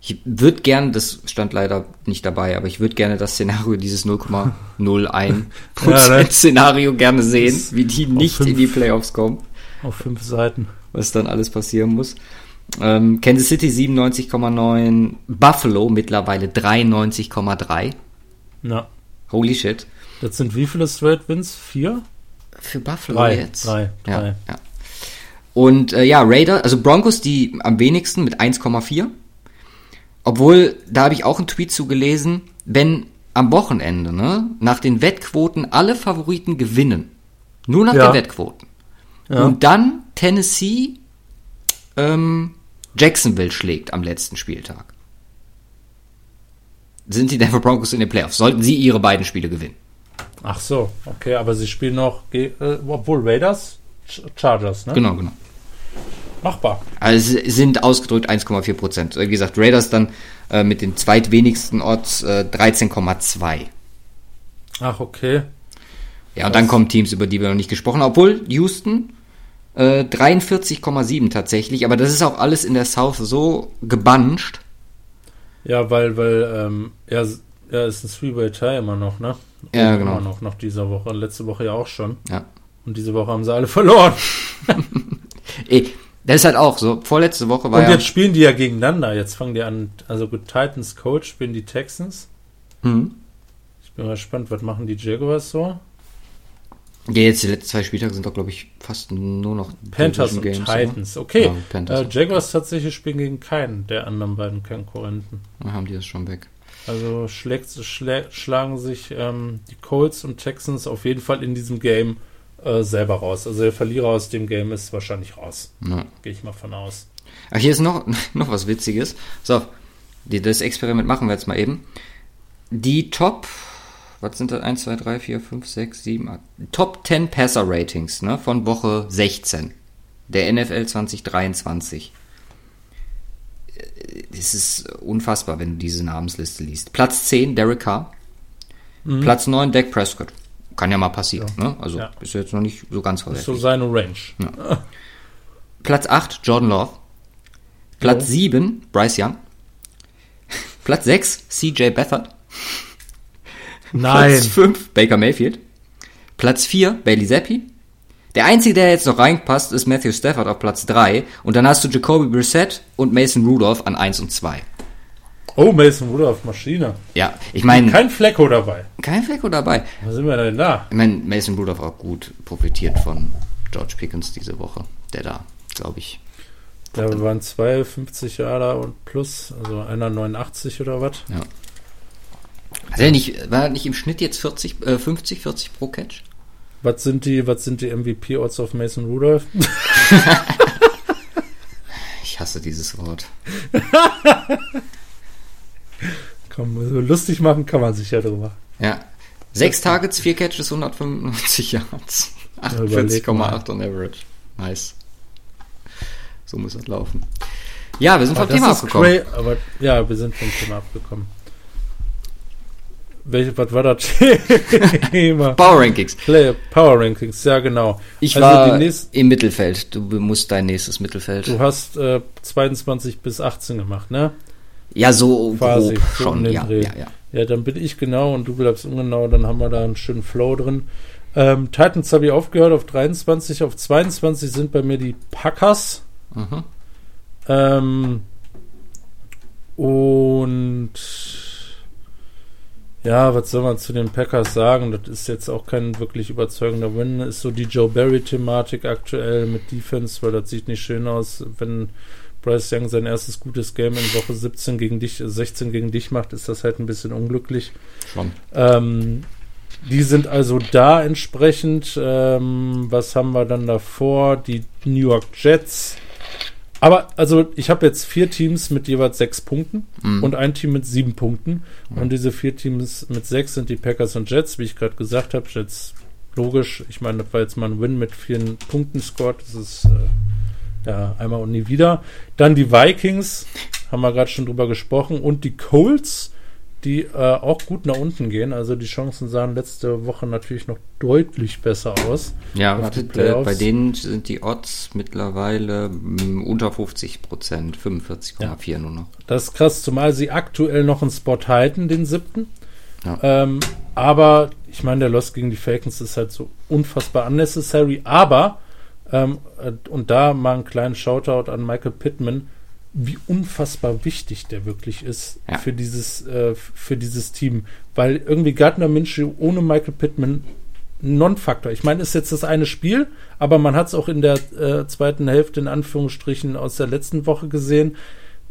Ich würde gerne, das stand leider nicht dabei, aber ich würde gerne das Szenario, dieses 0,01% ja, Szenario gerne sehen, wie die nicht fünf, in die Playoffs kommen. Auf fünf Seiten. Was dann alles passieren muss. Ähm, Kansas City 97,9, Buffalo mittlerweile 93,3. Ja. Holy shit. Das sind wie viele Straight Wins? Vier? Für Buffalo drei, jetzt. Drei, drei. Ja, ja. Und äh, ja, Raider, also Broncos die am wenigsten mit 1,4. Obwohl, da habe ich auch einen Tweet zugelesen, wenn am Wochenende, ne, nach den Wettquoten alle Favoriten gewinnen. Nur nach ja. den Wettquoten. Ja. Und dann Tennessee ähm, Jacksonville schlägt am letzten Spieltag. Sind die Denver Broncos in den Playoffs? Sollten sie ihre beiden Spiele gewinnen? Ach so, okay, aber sie spielen noch, äh, obwohl Raiders, Chargers, ne? Genau, genau. Machbar. Also sind ausgedrückt 1,4 Prozent. Wie gesagt, Raiders dann äh, mit den zweitwenigsten Odds äh, 13,2. Ach, okay. Ja, und Was? dann kommen Teams, über die wir noch nicht gesprochen haben. Obwohl Houston äh, 43,7 tatsächlich, aber das ist auch alles in der South so gebancht. Ja, weil, weil ähm, er, er ist ein Three-Way-Tie immer noch, ne? Ja, genau. Immer noch, noch dieser Woche. Letzte Woche ja auch schon. Ja. Und diese Woche haben sie alle verloren. Ey, das ist halt auch so. Vorletzte Woche war Und jetzt ja spielen die ja gegeneinander. Jetzt fangen die an. Also gut, Titans Coach spielen die Texans. Mhm. Ich bin mal gespannt, was machen die Jaguars so? Ja, jetzt die letzten zwei Spieltage sind doch, glaube ich, fast nur noch Panthers und Games, Titans. Oder? Okay. Ja, Panthers äh, Jaguars tatsächlich spielen gegen keinen der anderen beiden Konkurrenten. Dann haben die das schon weg. Also schlägt, schla schlagen sich ähm, die Colts und Texans auf jeden Fall in diesem Game äh, selber raus. Also der Verlierer aus dem Game ist wahrscheinlich raus. Ja. Gehe ich mal von aus. Ach, hier ist noch, noch was Witziges. So, die, das Experiment machen wir jetzt mal eben. Die Top, was sind das? 1, 2, 3, 4, 5, 6, 7, 8. Top 10 Passer Ratings ne, von Woche 16 der NFL 2023. Es ist unfassbar, wenn du diese Namensliste liest. Platz 10, Derek Carr. Mhm. Platz 9, Dak Prescott. Kann ja mal passieren. Ja. Ne? Also ja. ist jetzt noch nicht so ganz verwerflich. Ist so seine Range. Ja. Platz 8, Jordan Love. Platz jo. 7, Bryce Young. Platz 6, CJ Beathard. Nein. Platz 5, Baker Mayfield. Platz 4, Bailey Zappi. Der einzige, der jetzt noch reinpasst, ist Matthew Stafford auf Platz 3. Und dann hast du Jacoby Brissett und Mason Rudolph an 1 und 2. Oh, Mason Rudolph, Maschine. Ja, ich meine. Kein Flecko dabei. Kein Flecko dabei. Wo sind wir denn da? Ich meine, Mason Rudolph auch gut profitiert von George Pickens diese Woche. Der da, glaube ich. Ja, wir waren zwei 50 Jahre und plus, also einer 89 oder was? Ja. Also nicht, war nicht im Schnitt jetzt 40, äh, 50, 40 pro Catch? Was sind die, was sind die MVP-Odds auf Mason Rudolph? ich hasse dieses Wort. Komm, so lustig machen kann man sich ja drüber. Ja. Sechs Targets, vier Catches, 195 Yards. 48,8 on average. Nice. So muss das laufen. Ja, wir sind aber vom Thema abgekommen. aber ja, wir sind vom Thema abgekommen. Welche, was war das Thema? Power Rankings. Play, Power Rankings, ja genau. Ich also war im Mittelfeld. Du musst dein nächstes Mittelfeld. Du hast äh, 22 bis 18 gemacht, ne? Ja, so quasi grob so schon. Ja, ja, ja. ja, dann bin ich genau und du bleibst ungenau, dann haben wir da einen schönen Flow drin. Ähm, Titans habe ich aufgehört auf 23, auf 22 sind bei mir die Packers. Mhm. Ähm, und ja, was soll man zu den Packers sagen? Das ist jetzt auch kein wirklich überzeugender Win. Ist so die Joe Barry-Thematik aktuell mit Defense, weil das sieht nicht schön aus, wenn Bryce Young sein erstes gutes Game in Woche 17 gegen dich, 16 gegen dich macht, ist das halt ein bisschen unglücklich. Schon. Ähm, die sind also da entsprechend. Ähm, was haben wir dann davor? Die New York Jets. Aber also ich habe jetzt vier Teams mit jeweils sechs Punkten mhm. und ein Team mit sieben Punkten. Mhm. Und diese vier Teams mit sechs sind die Packers und Jets, wie ich gerade gesagt habe. Jets logisch. Ich meine, das war jetzt mal ein Win mit vielen Punkten scored. Das ist äh, ja einmal und nie wieder. Dann die Vikings, haben wir gerade schon drüber gesprochen. Und die Colts die äh, auch gut nach unten gehen. Also die Chancen sahen letzte Woche natürlich noch deutlich besser aus. Ja, wartet, äh, bei denen sind die Odds mittlerweile mh, mm, unter 50 Prozent, 45,4 ja. nur noch. Das ist krass, zumal sie aktuell noch einen Spot halten, den siebten. Ja. Ähm, aber ich meine, der Loss gegen die Falcons ist halt so unfassbar unnecessary. Aber, ähm, äh, und da mal einen kleinen Shoutout an Michael Pittman, wie unfassbar wichtig der wirklich ist ja. für dieses äh, für dieses Team, weil irgendwie Gardner Minshew ohne Michael Pittman Non-Faktor. Ich meine, ist jetzt das eine Spiel, aber man hat es auch in der äh, zweiten Hälfte in Anführungsstrichen aus der letzten Woche gesehen.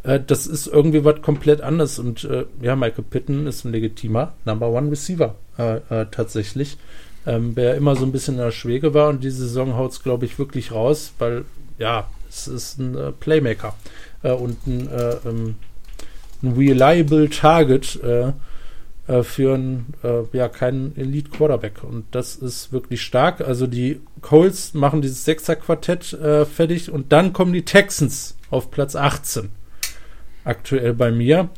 Äh, das ist irgendwie was komplett anderes und äh, ja, Michael Pittman ist ein legitimer Number One Receiver äh, äh, tatsächlich, ähm, der immer so ein bisschen in der Schwege war und diese Saison haut es glaube ich wirklich raus, weil ja, es ist ein Playmaker äh, und ein, äh, ähm, ein reliable Target äh, äh für einen, äh, ja, keinen Elite Quarterback. Und das ist wirklich stark. Also die Colts machen dieses Sechser-Quartett äh, fertig und dann kommen die Texans auf Platz 18. Aktuell bei mir.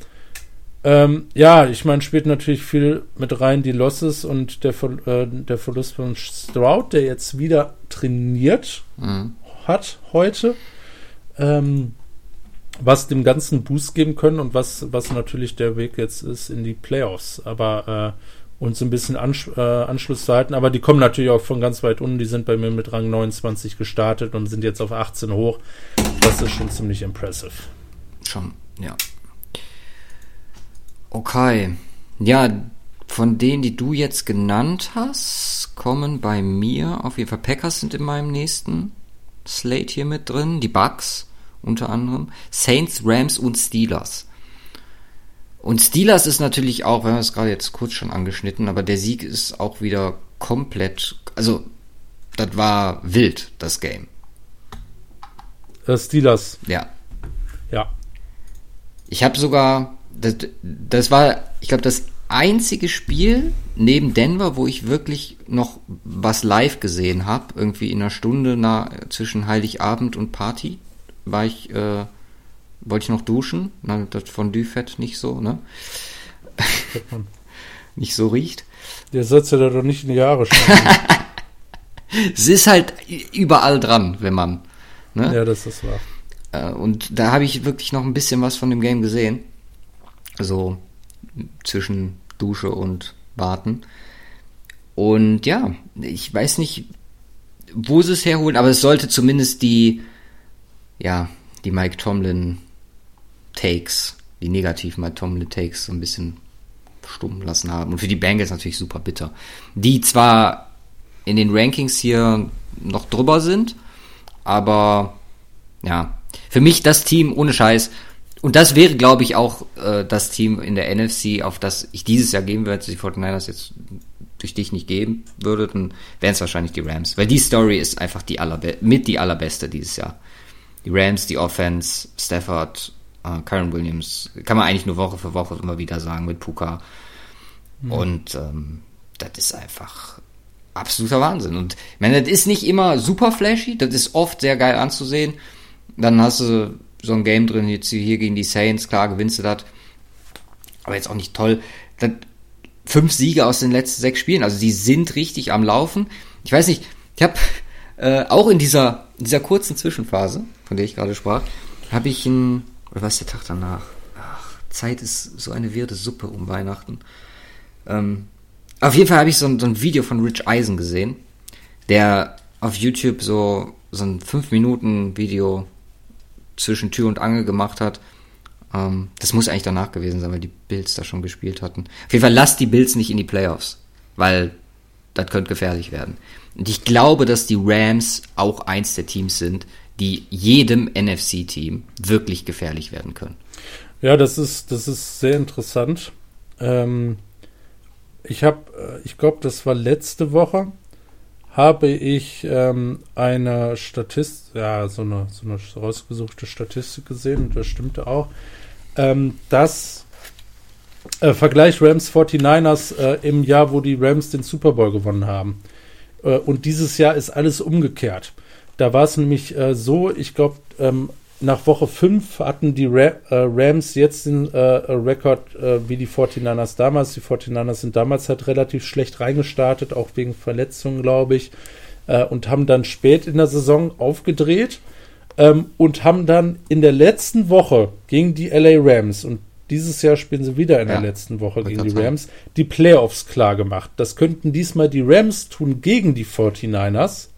Ähm, ja, ich meine, spielt natürlich viel mit rein die Losses und der, äh, der Verlust von Stroud, der jetzt wieder trainiert mhm. hat heute. Ähm, was dem Ganzen Boost geben können und was, was natürlich der Weg jetzt ist in die Playoffs. Aber äh, uns ein bisschen Ansch äh, Anschluss zu halten. Aber die kommen natürlich auch von ganz weit unten. Die sind bei mir mit Rang 29 gestartet und sind jetzt auf 18 hoch. Das ist schon ziemlich impressive. Schon, ja. Okay. Ja, von denen, die du jetzt genannt hast, kommen bei mir auf jeden Fall Packers sind in meinem nächsten Slate hier mit drin. Die Bucks unter anderem, Saints, Rams und Steelers. Und Steelers ist natürlich auch, wir haben es gerade jetzt kurz schon angeschnitten, aber der Sieg ist auch wieder komplett, also das war wild, das Game. Äh, Steelers. Ja. Ja. Ich habe sogar, das, das war, ich glaube, das einzige Spiel neben Denver, wo ich wirklich noch was live gesehen habe, irgendwie in einer Stunde nach, zwischen Heiligabend und Party war ich, äh, wollte ich noch duschen, na, das Fondue-Fett nicht so, ne? nicht so riecht. Der setzt ja da doch nicht in die Jahre es ist halt überall dran, wenn man. Ne? Ja, das ist wahr. Äh, und da habe ich wirklich noch ein bisschen was von dem Game gesehen. So zwischen Dusche und Warten. Und ja, ich weiß nicht, wo sie es herholen, aber es sollte zumindest die ja, die Mike Tomlin Takes, die negativen Mike Tomlin Takes so ein bisschen stumm lassen haben. Und für die Bengals natürlich super bitter. Die zwar in den Rankings hier noch drüber sind, aber ja, für mich das Team ohne Scheiß. Und das wäre, glaube ich, auch äh, das Team in der NFC, auf das ich dieses Jahr geben würde, die 49ers jetzt durch dich nicht geben würde, dann wären es wahrscheinlich die Rams. Weil die Story ist einfach die allerbe mit die allerbeste dieses Jahr die Rams, die Offense, Stafford, äh, Karen Williams, kann man eigentlich nur Woche für Woche immer wieder sagen mit Puka. Mhm. Und ähm, das ist einfach absoluter Wahnsinn. Und ich meine, das ist nicht immer super flashy, das ist oft sehr geil anzusehen. Dann hast du so ein Game drin, jetzt hier gegen die Saints, klar gewinnst du das. Aber jetzt auch nicht toll. Das, fünf Siege aus den letzten sechs Spielen, also die sind richtig am Laufen. Ich weiß nicht, ich habe äh, auch in dieser, dieser kurzen Zwischenphase, von der ich gerade sprach, habe ich ein, oder was ist der Tag danach? Ach, Zeit ist so eine wirde Suppe um Weihnachten. Ähm, auf jeden Fall habe ich so ein, so ein Video von Rich Eisen gesehen, der auf YouTube so, so ein 5-Minuten-Video zwischen Tür und Angel gemacht hat. Ähm, das muss eigentlich danach gewesen sein, weil die Bills da schon gespielt hatten. Auf jeden Fall lasst die Bills nicht in die Playoffs, weil das könnte gefährlich werden. Und ich glaube, dass die Rams auch eins der Teams sind, die jedem NFC-Team wirklich gefährlich werden können. Ja, das ist, das ist sehr interessant. Ähm, ich habe, äh, ich glaube, das war letzte Woche, habe ich ähm, eine Statistik, ja, so eine, so eine rausgesuchte Statistik gesehen, und das stimmte auch, ähm, dass äh, Vergleich Rams 49ers äh, im Jahr, wo die Rams den Super Bowl gewonnen haben. Äh, und dieses Jahr ist alles umgekehrt. Da war es nämlich äh, so, ich glaube, ähm, nach Woche 5 hatten die äh, Rams jetzt den äh, Rekord äh, wie die 49ers damals. Die 49ers sind damals halt relativ schlecht reingestartet, auch wegen Verletzungen, glaube ich, äh, und haben dann spät in der Saison aufgedreht ähm, und haben dann in der letzten Woche gegen die LA Rams und dieses Jahr spielen sie wieder in ja, der letzten Woche gegen die Rams, die Playoffs klar gemacht. Das könnten diesmal die Rams tun gegen die 49ers.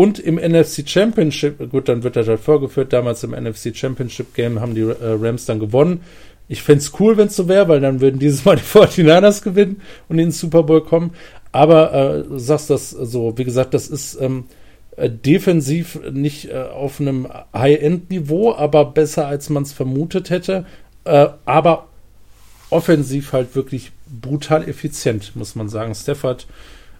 Und im NFC Championship, gut, dann wird das halt vorgeführt, damals im NFC Championship Game haben die äh, Rams dann gewonnen. Ich fände es cool, wenn es so wäre, weil dann würden dieses Mal die 49ers gewinnen und in den Super Bowl kommen. Aber äh, sagst das so, wie gesagt, das ist ähm, äh, defensiv nicht äh, auf einem High-End-Niveau, aber besser als man es vermutet hätte. Äh, aber offensiv halt wirklich brutal effizient, muss man sagen. Stafford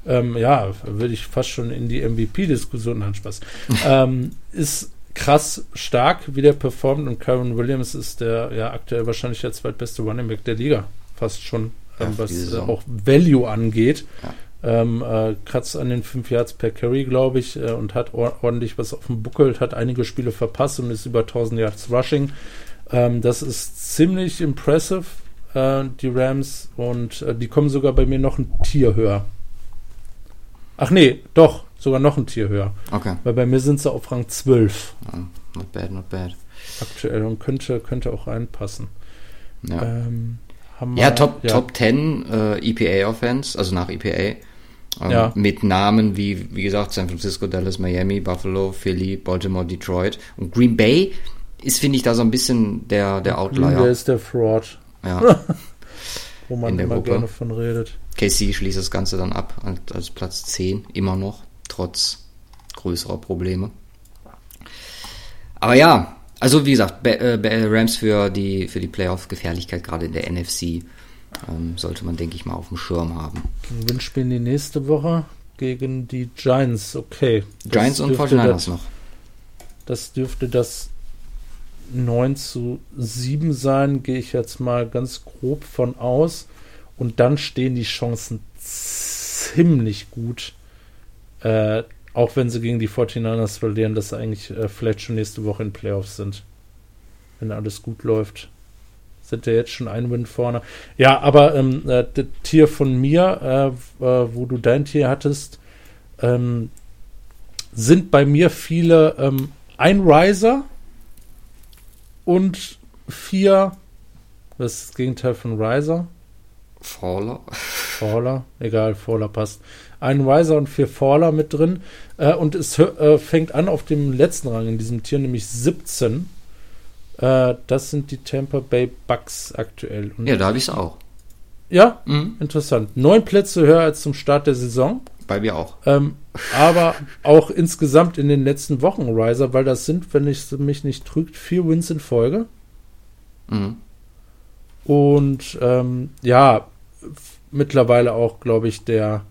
ähm, ja, würde ich fast schon in die MVP-Diskussion, nein, Spaß, ähm, ist krass stark, wie der performt und Karen Williams ist der ja aktuell wahrscheinlich der zweitbeste Running Back der Liga, fast schon, ähm, was äh, auch Value angeht. Ja. Ähm, äh, kratzt an den 5 Yards per Carry, glaube ich, äh, und hat or ordentlich was auf dem Buckel, hat einige Spiele verpasst und ist über 1000 Yards Rushing. Ähm, das ist ziemlich impressive, äh, die Rams, und äh, die kommen sogar bei mir noch ein Tier höher. Ach nee, doch, sogar noch ein Tier höher. Okay. Weil bei mir sind sie auf Rang 12. Oh, not bad, not bad. Aktuell und könnte, könnte auch reinpassen. Ja, ähm, wir, ja, Top, ja. Top 10 äh, EPA Offense, also nach EPA. Ähm, ja. Mit Namen wie, wie gesagt, San Francisco, Dallas, Miami, Buffalo, Philly, Baltimore, Detroit. Und Green Bay ist, finde ich, da so ein bisschen der, der Outlier. Green Bay ist der Fraud. Ja. Wo man immer Gruppe. gerne von redet. KC schließt das Ganze dann ab als Platz 10, immer noch, trotz größerer Probleme. Aber ja, also wie gesagt, äh, Rams für die, für die Playoff-Gefährlichkeit gerade in der NFC ähm, sollte man, denke ich mal, auf dem Schirm haben. Wen spielen die nächste Woche? Gegen die Giants, okay. Giants und 49ers noch. Das dürfte das 9 zu 7 sein, gehe ich jetzt mal ganz grob von aus. Und dann stehen die Chancen ziemlich gut. Äh, auch wenn sie gegen die 49ers verlieren, dass sie eigentlich äh, vielleicht schon nächste Woche in Playoffs sind. Wenn alles gut läuft. Sind ja jetzt schon ein Win vorne. Ja, aber ähm, äh, das Tier von mir, äh, äh, wo du dein Tier hattest, ähm, sind bei mir viele ähm, ein Riser und vier, das ist das Gegenteil von Riser. Faller. Faller, egal, Faller passt. Ein Riser und vier Faller mit drin. Äh, und es äh, fängt an auf dem letzten Rang in diesem Tier, nämlich 17. Äh, das sind die Tampa Bay Bucks aktuell. Und ja, da habe ich es auch. Ja, mhm. interessant. Neun Plätze höher als zum Start der Saison. Bei mir auch. Ähm, aber auch insgesamt in den letzten Wochen Riser, weil das sind, wenn ich mich nicht trügt, vier Wins in Folge. Mhm. Und ähm, ja, mittlerweile auch, glaube ich, der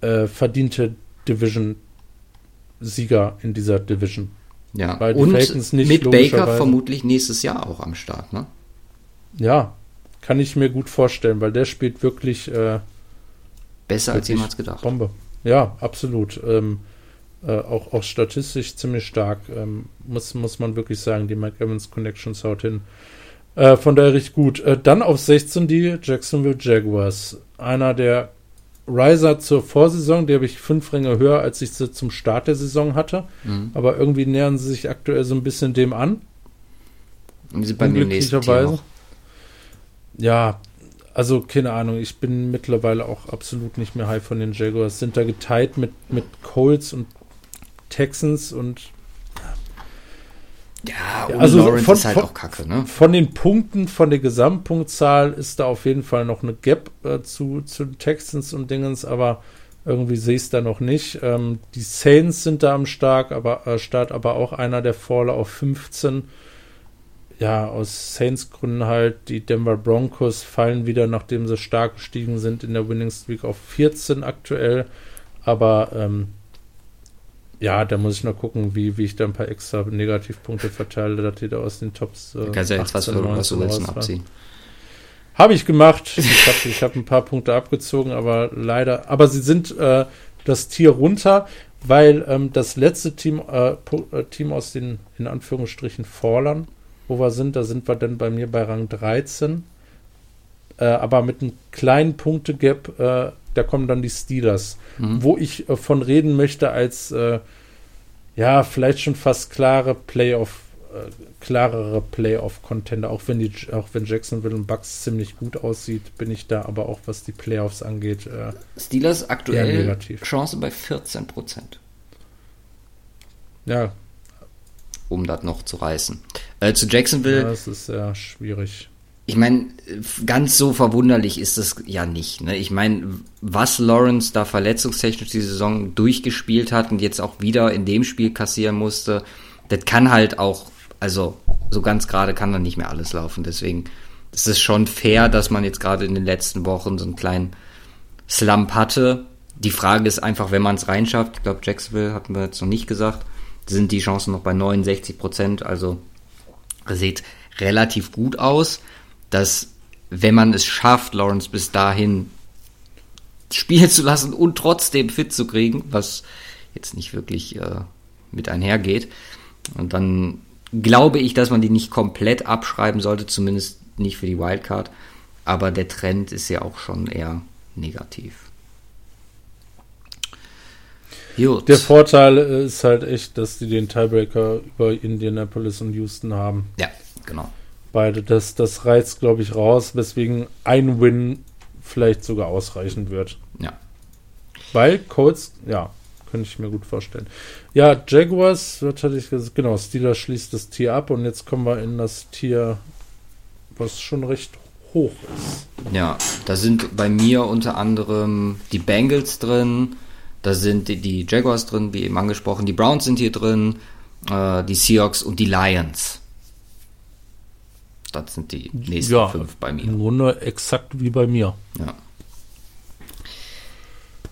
äh, verdiente Division-Sieger in dieser Division. Ja, Weil und mit Baker vermutlich nächstes Jahr auch am Start, ne? Ja, kann ich mir gut vorstellen, weil der spielt wirklich äh, besser als jemals gedacht. Bombe. Ja, absolut. Ähm, äh, auch, auch statistisch ziemlich stark. Ähm, muss, muss man wirklich sagen, die Mike Evans Connections haut hin. Äh, von daher richtig gut. Äh, dann auf 16 die Jacksonville Jaguars. Einer der Riser zur Vorsaison, die habe ich fünf Ränge höher, als ich sie zum Start der Saison hatte. Mhm. Aber irgendwie nähern sie sich aktuell so ein bisschen dem an. Und sind bei mir nächsten Ja, also keine Ahnung, ich bin mittlerweile auch absolut nicht mehr high von den Jaguars. Sind da geteilt mit, mit Colts und Texans und ja, ja also Lawrence von, ist halt von, auch kacke, ne? Von den Punkten, von der Gesamtpunktzahl ist da auf jeden Fall noch eine Gap äh, zu, zu Texans und Dingens, aber Irgendwie sehe ich es da noch nicht. Ähm, die Saints sind da am Start, aber, äh, Start, aber auch einer der Faller auf 15. Ja, aus Saints Gründen halt. Die Denver Broncos fallen wieder, nachdem sie stark gestiegen sind in der Winning Streak auf 14 aktuell. Aber ähm, ja, da muss ich noch gucken, wie, wie ich da ein paar extra Negativpunkte verteile, dass die da aus den Tops. Äh, kannst ja jetzt was für Russell Wilson abziehen. Habe ich gemacht. Ich habe ich hab ein paar Punkte abgezogen, aber leider. Aber sie sind äh, das Tier runter, weil ähm, das letzte Team, äh, äh, Team aus den in Anführungsstrichen Fallern, wo wir sind, da sind wir dann bei mir bei Rang 13. Äh, aber mit einem kleinen Punktegap äh, da kommen dann die Steelers, mhm. wo ich äh, von reden möchte als äh, ja, vielleicht schon fast klare Playoff, äh, klarere Playoff-Contender, auch wenn die, auch wenn Jacksonville und Bucks ziemlich gut aussieht, bin ich da aber auch, was die Playoffs angeht. Äh, Steelers aktuell Chance bei 14 Prozent. Ja. Um das noch zu reißen. Äh, zu Jacksonville. Ja, das ist sehr schwierig ich meine, ganz so verwunderlich ist es ja nicht. Ne? Ich meine, was Lawrence da verletzungstechnisch die Saison durchgespielt hat und jetzt auch wieder in dem Spiel kassieren musste, das kann halt auch, also so ganz gerade kann dann nicht mehr alles laufen. Deswegen ist es schon fair, dass man jetzt gerade in den letzten Wochen so einen kleinen Slump hatte. Die Frage ist einfach, wenn man es reinschafft, ich glaube, Jacksonville hatten wir jetzt noch nicht gesagt, sind die Chancen noch bei 69 Prozent, also sieht relativ gut aus dass wenn man es schafft, Lawrence bis dahin spielen zu lassen und trotzdem fit zu kriegen, was jetzt nicht wirklich äh, mit einhergeht, und dann glaube ich, dass man die nicht komplett abschreiben sollte, zumindest nicht für die Wildcard. Aber der Trend ist ja auch schon eher negativ. Gut. Der Vorteil ist halt echt, dass die den Tiebreaker über Indianapolis und Houston haben. Ja, genau beide. Das, das reizt, glaube ich, raus, weswegen ein Win vielleicht sogar ausreichen wird. Ja. Weil Colts, ja, könnte ich mir gut vorstellen. Ja, Jaguars, was hatte ich gesagt? Genau, Steelers schließt das Tier ab und jetzt kommen wir in das Tier, was schon recht hoch ist. Ja, da sind bei mir unter anderem die Bengals drin, da sind die, die Jaguars drin, wie eben angesprochen, die Browns sind hier drin, äh, die Seahawks und die Lions. Das sind die nächsten ja, fünf bei mir. Nur Grunde exakt wie bei mir. Ja.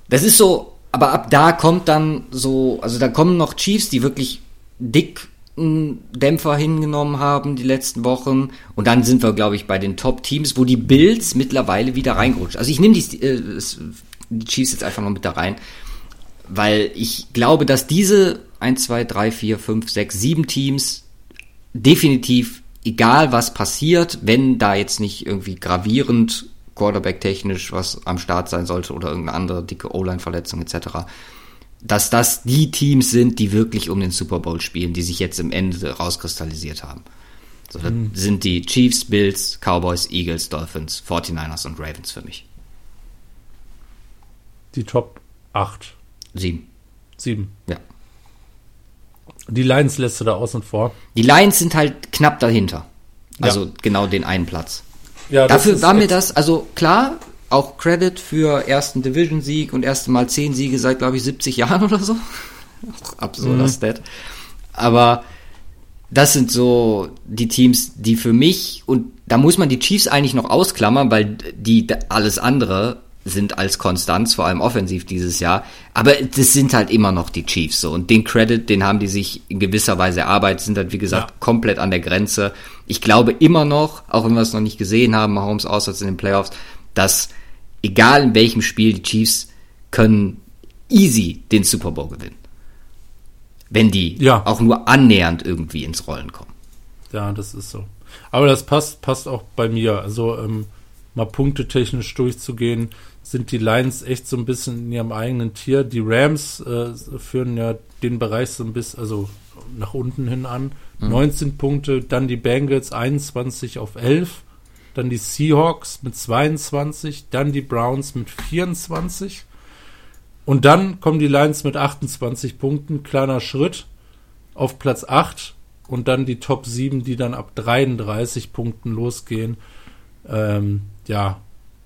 Das ist so, aber ab da kommt dann so, also da kommen noch Chiefs, die wirklich dick Dämpfer hingenommen haben die letzten Wochen. Und dann sind wir, glaube ich, bei den Top-Teams, wo die Bills mittlerweile wieder reingerutscht. Also ich nehme die, äh, die Chiefs jetzt einfach noch mit da rein, weil ich glaube, dass diese 1, 2, 3, 4, 5, 6, 7 Teams definitiv egal was passiert, wenn da jetzt nicht irgendwie gravierend Quarterback-technisch was am Start sein sollte oder irgendeine andere dicke O-Line-Verletzung etc., dass das die Teams sind, die wirklich um den Super Bowl spielen, die sich jetzt im Ende rauskristallisiert haben. So, das mhm. sind die Chiefs, Bills, Cowboys, Eagles, Dolphins, 49ers und Ravens für mich. Die Top 8. 7. 7. Ja. Die Lions lässt du da außen vor. Die Lions sind halt knapp dahinter. Also ja. genau den einen Platz. Ja, Dafür war mir das, also klar, auch Credit für ersten Division-Sieg und erste Mal zehn Siege seit, glaube ich, 70 Jahren oder so. Auch absurder mhm. Stat. Aber das sind so die Teams, die für mich, und da muss man die Chiefs eigentlich noch ausklammern, weil die alles andere sind als Konstanz, vor allem offensiv dieses Jahr. Aber das sind halt immer noch die Chiefs so. Und den Credit, den haben die sich in gewisser Weise erarbeitet, sind halt, wie gesagt, ja. komplett an der Grenze. Ich glaube immer noch, auch wenn wir es noch nicht gesehen haben, Mahomes Aussatz in den Playoffs, dass egal in welchem Spiel die Chiefs können easy den Super Bowl gewinnen. Wenn die ja. auch nur annähernd irgendwie ins Rollen kommen. Ja, das ist so. Aber das passt, passt auch bei mir. Also, ähm, mal punktetechnisch durchzugehen sind die Lions echt so ein bisschen in ihrem eigenen Tier. Die Rams äh, führen ja den Bereich so ein bisschen, also nach unten hin an. Mhm. 19 Punkte, dann die Bengals 21 auf 11, dann die Seahawks mit 22, dann die Browns mit 24 und dann kommen die Lions mit 28 Punkten, kleiner Schritt auf Platz 8 und dann die Top 7, die dann ab 33 Punkten losgehen. Ähm, ja,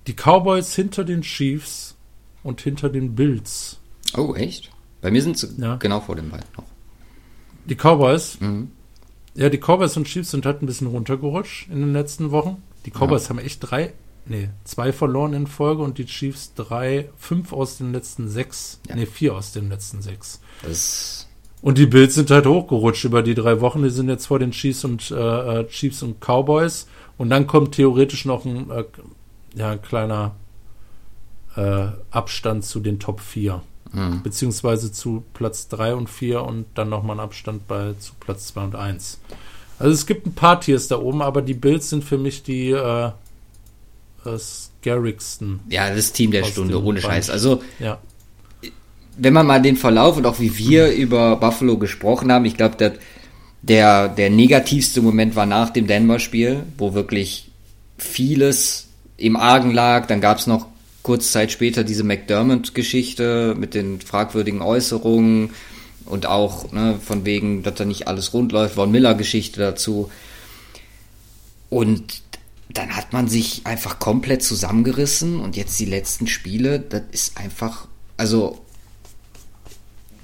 die Cowboys hinter den Chiefs und hinter den Bills. Oh, echt? Bei mir sind sie ja. genau vor den beiden noch. Die Cowboys? Mhm. Ja, die Cowboys und Chiefs sind halt ein bisschen runtergerutscht in den letzten Wochen. Die Cowboys ja. haben echt drei, nee, zwei verloren in Folge und die Chiefs drei, fünf aus den letzten sechs, ja. nee, vier aus den letzten sechs. Das und die Bills sind halt hochgerutscht über die drei Wochen. Die sind jetzt vor den Chiefs und äh, äh Chiefs und Cowboys. Und dann kommt theoretisch noch ein, äh, ja, ein kleiner äh, Abstand zu den Top 4. Mhm. Beziehungsweise zu Platz 3 und 4 und dann nochmal ein Abstand bei zu Platz 2 und 1. Also es gibt ein paar Tiers da oben, aber die Bills sind für mich die äh, äh, scarigsten. Ja, das Team der Stunde, ohne Scheiß. Also ja. wenn man mal den Verlauf und auch wie wir mhm. über Buffalo gesprochen haben, ich glaube, der, der, der negativste Moment war nach dem Denver-Spiel, wo wirklich vieles im Argen lag. Dann gab es noch kurz Zeit später diese McDermott-Geschichte mit den fragwürdigen Äußerungen und auch ne, von wegen, dass da nicht alles rund läuft, Von Miller-Geschichte dazu. Und dann hat man sich einfach komplett zusammengerissen und jetzt die letzten Spiele, das ist einfach, also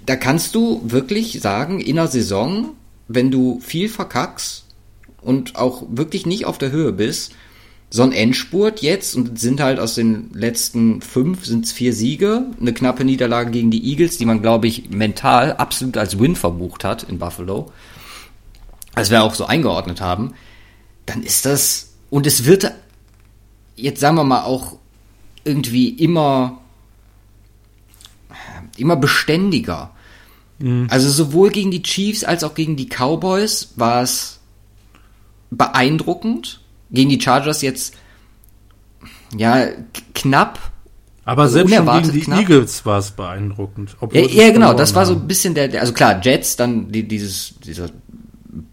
da kannst du wirklich sagen, in der Saison, wenn du viel verkackst und auch wirklich nicht auf der Höhe bist, so ein Endspurt jetzt und sind halt aus den letzten fünf sind es vier Siege, eine knappe Niederlage gegen die Eagles, die man glaube ich mental absolut als Win verbucht hat in Buffalo, als wir auch so eingeordnet haben, dann ist das und es wird jetzt sagen wir mal auch irgendwie immer immer beständiger. Mhm. Also sowohl gegen die Chiefs als auch gegen die Cowboys war es beeindruckend gegen die Chargers jetzt ja knapp. Aber also selbst gegen die knapp. Eagles war es beeindruckend. Ja, ja genau, das war so ein bisschen der, also klar, Jets, dann die, dieses, dieser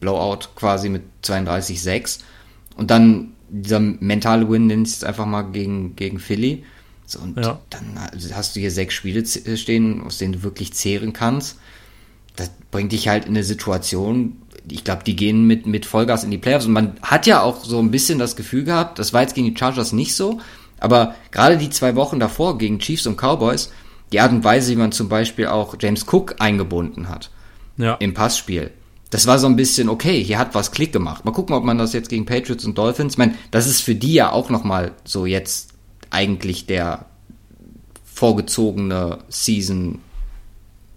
Blowout quasi mit 32-6 und dann dieser mentale Win, den ich einfach mal gegen, gegen Philly. So, und ja. dann hast du hier sechs Spiele stehen, aus denen du wirklich zehren kannst. Das bringt dich halt in eine Situation, ich glaube, die gehen mit, mit Vollgas in die Playoffs. Und man hat ja auch so ein bisschen das Gefühl gehabt, das war jetzt gegen die Chargers nicht so, aber gerade die zwei Wochen davor gegen Chiefs und Cowboys, die Art und Weise, wie man zum Beispiel auch James Cook eingebunden hat ja. im Passspiel, das war so ein bisschen, okay, hier hat was Klick gemacht. Mal gucken, ob man das jetzt gegen Patriots und Dolphins, ich meine, das ist für die ja auch nochmal so jetzt eigentlich der vorgezogene Season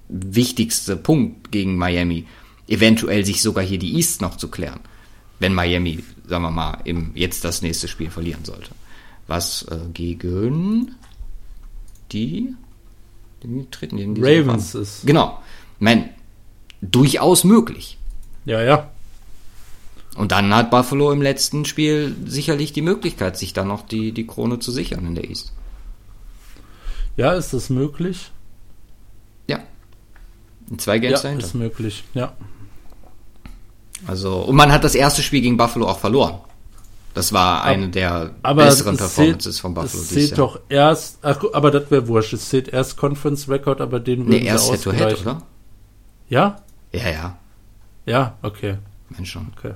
wichtigste Punkt gegen Miami eventuell sich sogar hier die East noch zu klären, wenn Miami, sagen wir mal, im, jetzt das nächste Spiel verlieren sollte. Was äh, gegen die, die treten gegen die Ravens ist. Genau. Man, durchaus möglich. Ja, ja. Und dann hat Buffalo im letzten Spiel sicherlich die Möglichkeit, sich dann noch die, die Krone zu sichern in der East. Ja, ist das möglich? Ja. In zwei Games ja, dahinter. ist möglich, ja. Also, und man hat das erste Spiel gegen Buffalo auch verloren. Das war eine der aber besseren Performances zählt, von Buffalo. Es zählt doch erst, ach, aber das wäre wurscht. Es zählt erst Conference Record, aber den würden nee, erst Head to Head, oder? Ja? Ja, ja. Ja, okay. Mensch schon. Okay.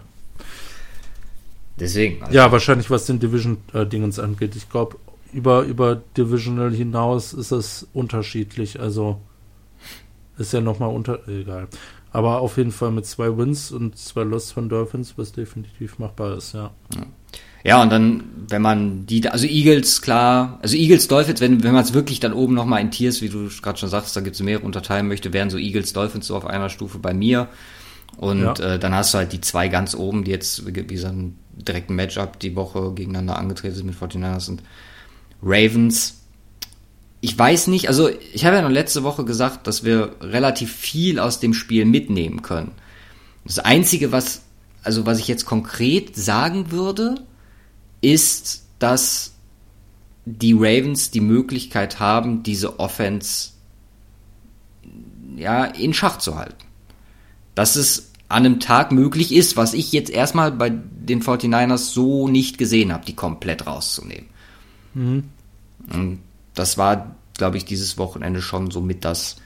Deswegen. Also. Ja, wahrscheinlich, was den Division-Dingens äh, angeht. Ich glaube, über, über Divisional hinaus ist es unterschiedlich. Also ist ja nochmal unter. Egal. Aber auf jeden Fall mit zwei Wins und zwei Loss von Dolphins, was definitiv machbar ist, ja. Ja, und dann, wenn man die, also Eagles, klar, also Eagles, Dolphins, wenn, wenn man es wirklich dann oben nochmal in Tiers, wie du gerade schon sagst, da gibt es mehrere unterteilen möchte, wären so Eagles, Dolphins so auf einer Stufe bei mir. Und ja. äh, dann hast du halt die zwei ganz oben, die jetzt, wie gesagt, einen direkten Matchup die Woche gegeneinander angetreten sind mit 49ers und Ravens ich weiß nicht, also ich habe ja noch letzte Woche gesagt, dass wir relativ viel aus dem Spiel mitnehmen können. Das Einzige, was, also was ich jetzt konkret sagen würde, ist, dass die Ravens die Möglichkeit haben, diese Offense ja, in Schach zu halten. Dass es an einem Tag möglich ist, was ich jetzt erstmal bei den 49ers so nicht gesehen habe, die komplett rauszunehmen. Mhm. Und das war, glaube ich, dieses Wochenende schon so mit das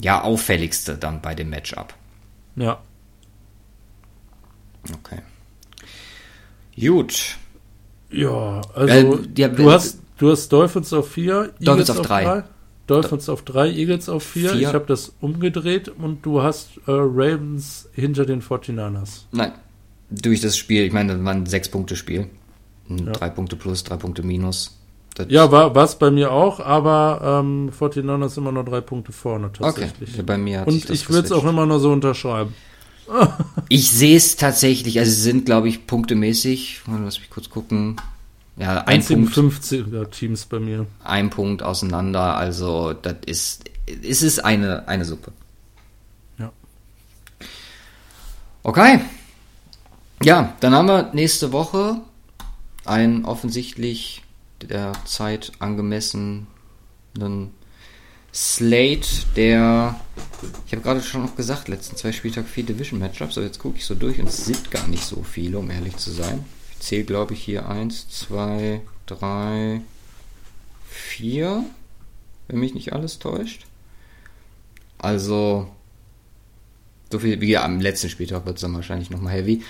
ja auffälligste dann bei dem Matchup. Ja. Okay. Gut. Ja, also äh, ja, du hast Du hast Dolphins auf 4, Dolphins auf 3. Dolphins auf 3, Eagles auf 4. Ich habe das umgedreht und du hast äh, Ravens hinter den 49ers. Nein, durch das Spiel. Ich meine, das war ein 6-Punkte-Spiel. Ja. Drei Punkte plus, drei Punkte minus. Das ja, war es bei mir auch, aber ähm, 49ers immer nur drei Punkte vorne tatsächlich. Okay. bei mir Und ich würde es auch immer nur so unterschreiben. ich sehe es tatsächlich, also sie sind, glaube ich, punktemäßig. Lass mich kurz gucken. Ja, ein 50 Teams bei mir. Ein Punkt auseinander, also das ist, ist es eine, eine Suppe. Ja. Okay. Ja, dann haben wir nächste Woche ein offensichtlich der Zeit angemessenen Slate, der, ich habe gerade schon noch gesagt, letzten zwei Spieltage vier Division Matchups, aber jetzt gucke ich so durch und es sind gar nicht so viele, um ehrlich zu sein. Ich zähle, glaube ich, hier eins, zwei, drei, vier, wenn mich nicht alles täuscht. Also, so viel wie am letzten Spieltag wird es dann wahrscheinlich nochmal heavy.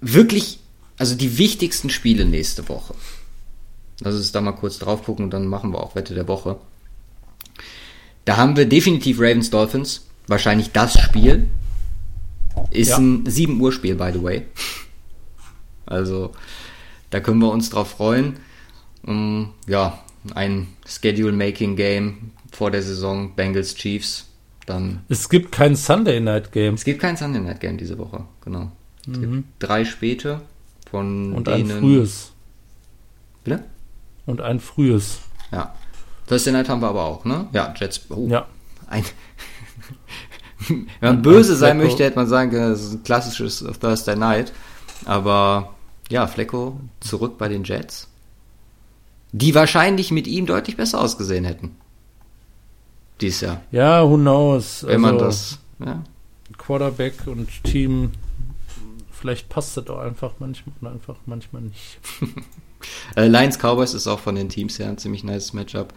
Wirklich also die wichtigsten Spiele nächste Woche. Lass uns da mal kurz drauf gucken und dann machen wir auch Wette der Woche. Da haben wir definitiv Ravens Dolphins. Wahrscheinlich das Spiel. Ist ja. ein 7 Uhr Spiel, by the way. Also, da können wir uns drauf freuen. Um, ja, ein Schedule-Making-Game vor der Saison, Bengals Chiefs. Dann es gibt kein Sunday Night Game. Es gibt kein Sunday Night Game diese Woche, genau. Es mhm. gibt drei späte. Von Und denen, ein frühes. Bitte? Und ein frühes. Ja. Thursday Night haben wir aber auch, ne? Ja, Jets. Oh, ja. Ein Wenn man böse sein möchte, hätte man sagen können, das ist ein klassisches Thursday Night. Aber ja, Flecko zurück bei den Jets. Die wahrscheinlich mit ihm deutlich besser ausgesehen hätten. Dies Jahr. Ja, who knows. Wenn also, man das. Ja. Quarterback und Team vielleicht passt das auch einfach manchmal, einfach manchmal nicht. Äh, Lions Cowboys ist auch von den Teams her ein ziemlich nice Matchup.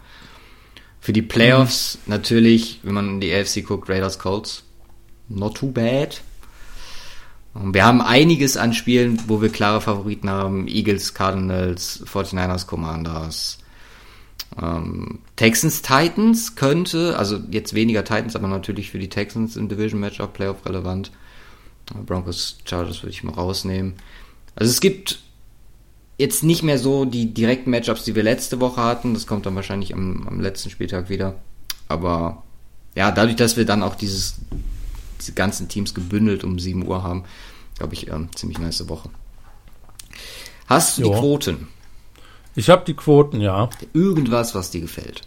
Für die Playoffs mhm. natürlich, wenn man in die AFC guckt, Raiders Colts. Not too bad. Und wir haben einiges an Spielen, wo wir klare Favoriten haben. Eagles, Cardinals, 49ers, Commanders. Ähm, Texans, Titans könnte, also jetzt weniger Titans, aber natürlich für die Texans im Division Matchup Playoff relevant. Broncos, Chargers würde ich mal rausnehmen. Also es gibt jetzt nicht mehr so die direkten Matchups, die wir letzte Woche hatten. Das kommt dann wahrscheinlich am, am letzten Spieltag wieder. Aber ja, dadurch, dass wir dann auch dieses, diese ganzen Teams gebündelt um 7 Uhr haben, glaube ich, ähm, ziemlich nice Woche. Hast du jo. die Quoten? Ich habe die Quoten, ja. Irgendwas, was dir gefällt.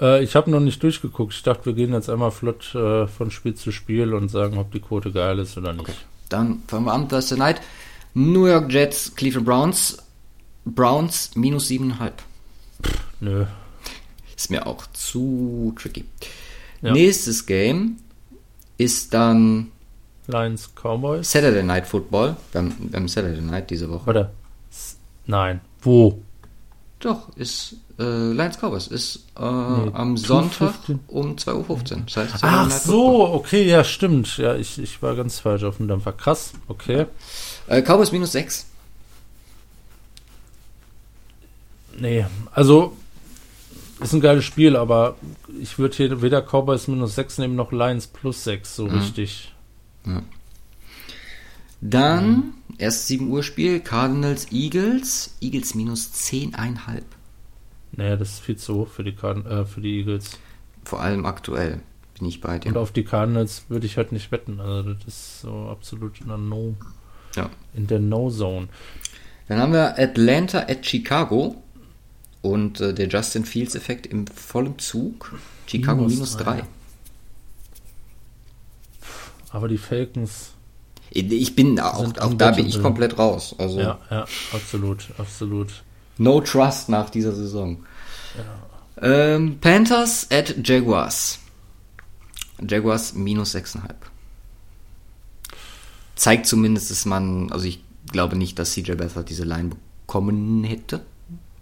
Äh, ich habe noch nicht durchgeguckt. Ich dachte, wir gehen jetzt einmal flott äh, von Spiel zu Spiel und sagen, ob die Quote geil ist oder nicht. Okay. Dann fangen wir an. Thursday Night. New York Jets, Cleveland Browns. Browns minus 7,5. Nö. Ist mir auch zu tricky. Ja. Nächstes Game ist dann Lions Cowboys. Saturday Night Football. Wir haben Saturday Night diese Woche. Warte. Nein. Wo? Doch, ist äh, Lions Cowboys ist äh, nee, am Sonntag 15. um 2.15 Uhr. Das heißt, Ach so, okay, ja, stimmt. Ja, ich, ich war ganz falsch auf dem Dampfer. Krass, okay. Äh, Cowboys minus 6. Nee, also ist ein geiles Spiel, aber ich würde hier weder Cowboys minus 6 nehmen noch Lions plus 6, so mhm. richtig. Ja. Dann mhm. erst 7 Uhr Spiel, Cardinals Eagles, Eagles minus 10,5. Naja, das ist viel zu hoch für die, äh, für die Eagles. Vor allem aktuell bin ich bei dir. Und auf die Cardinals würde ich halt nicht wetten. Also das ist so absolut in der No. Ja. In der No-Zone. Dann haben wir Atlanta at Chicago und äh, der Justin Fields-Effekt im vollen Zug. Chicago minus 3. Aber die Falcons. Ich bin auch, auch da bin ich komplett raus. Also ja, ja, absolut, absolut. No Trust nach dieser Saison. Ja. Ähm, Panthers at Jaguars. Jaguars minus 6,5. Zeigt zumindest, dass man, also ich glaube nicht, dass CJ Beathard diese Line bekommen hätte.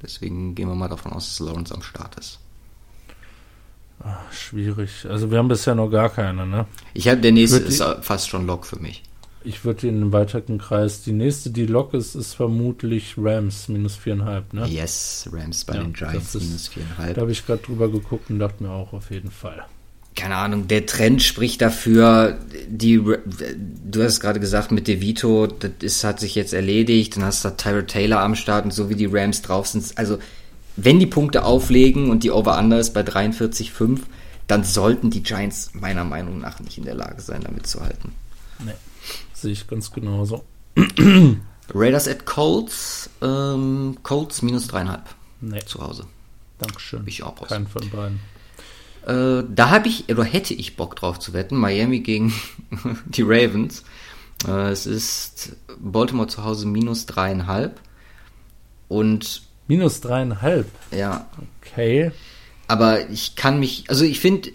Deswegen gehen wir mal davon aus, dass Lawrence am Start ist. Ach, schwierig. Also wir haben bisher noch gar keine, ne? Ich habe der nächste ist fast schon Lock für mich. ich würde in den weiteren Kreis. Die nächste, die Lock ist, ist vermutlich Rams, minus viereinhalb, ne? Yes, Rams bei ja, den Giants, ist, minus viereinhalb. Da habe ich gerade drüber geguckt und dachte mir auch auf jeden Fall. Keine Ahnung, der Trend spricht dafür, die, du hast gerade gesagt, mit DeVito, das ist, hat sich jetzt erledigt, dann hast du Tyra Taylor am Start und so wie die Rams drauf sind. Also, wenn die Punkte auflegen und die Over-Under ist bei 43,5, dann sollten die Giants meiner Meinung nach nicht in der Lage sein, damit zu halten. Nee. Sehe ich ganz genauso. Raiders at Colts. Ähm, Colts minus dreieinhalb. Nee. Zu Hause. Dankeschön. Ich auch. Kein von beiden. Äh, da habe ich, oder hätte ich Bock drauf zu wetten. Miami gegen die Ravens. Äh, es ist Baltimore zu Hause minus dreieinhalb. Und. Minus dreieinhalb? Ja. Okay. Aber ich kann mich, also ich finde,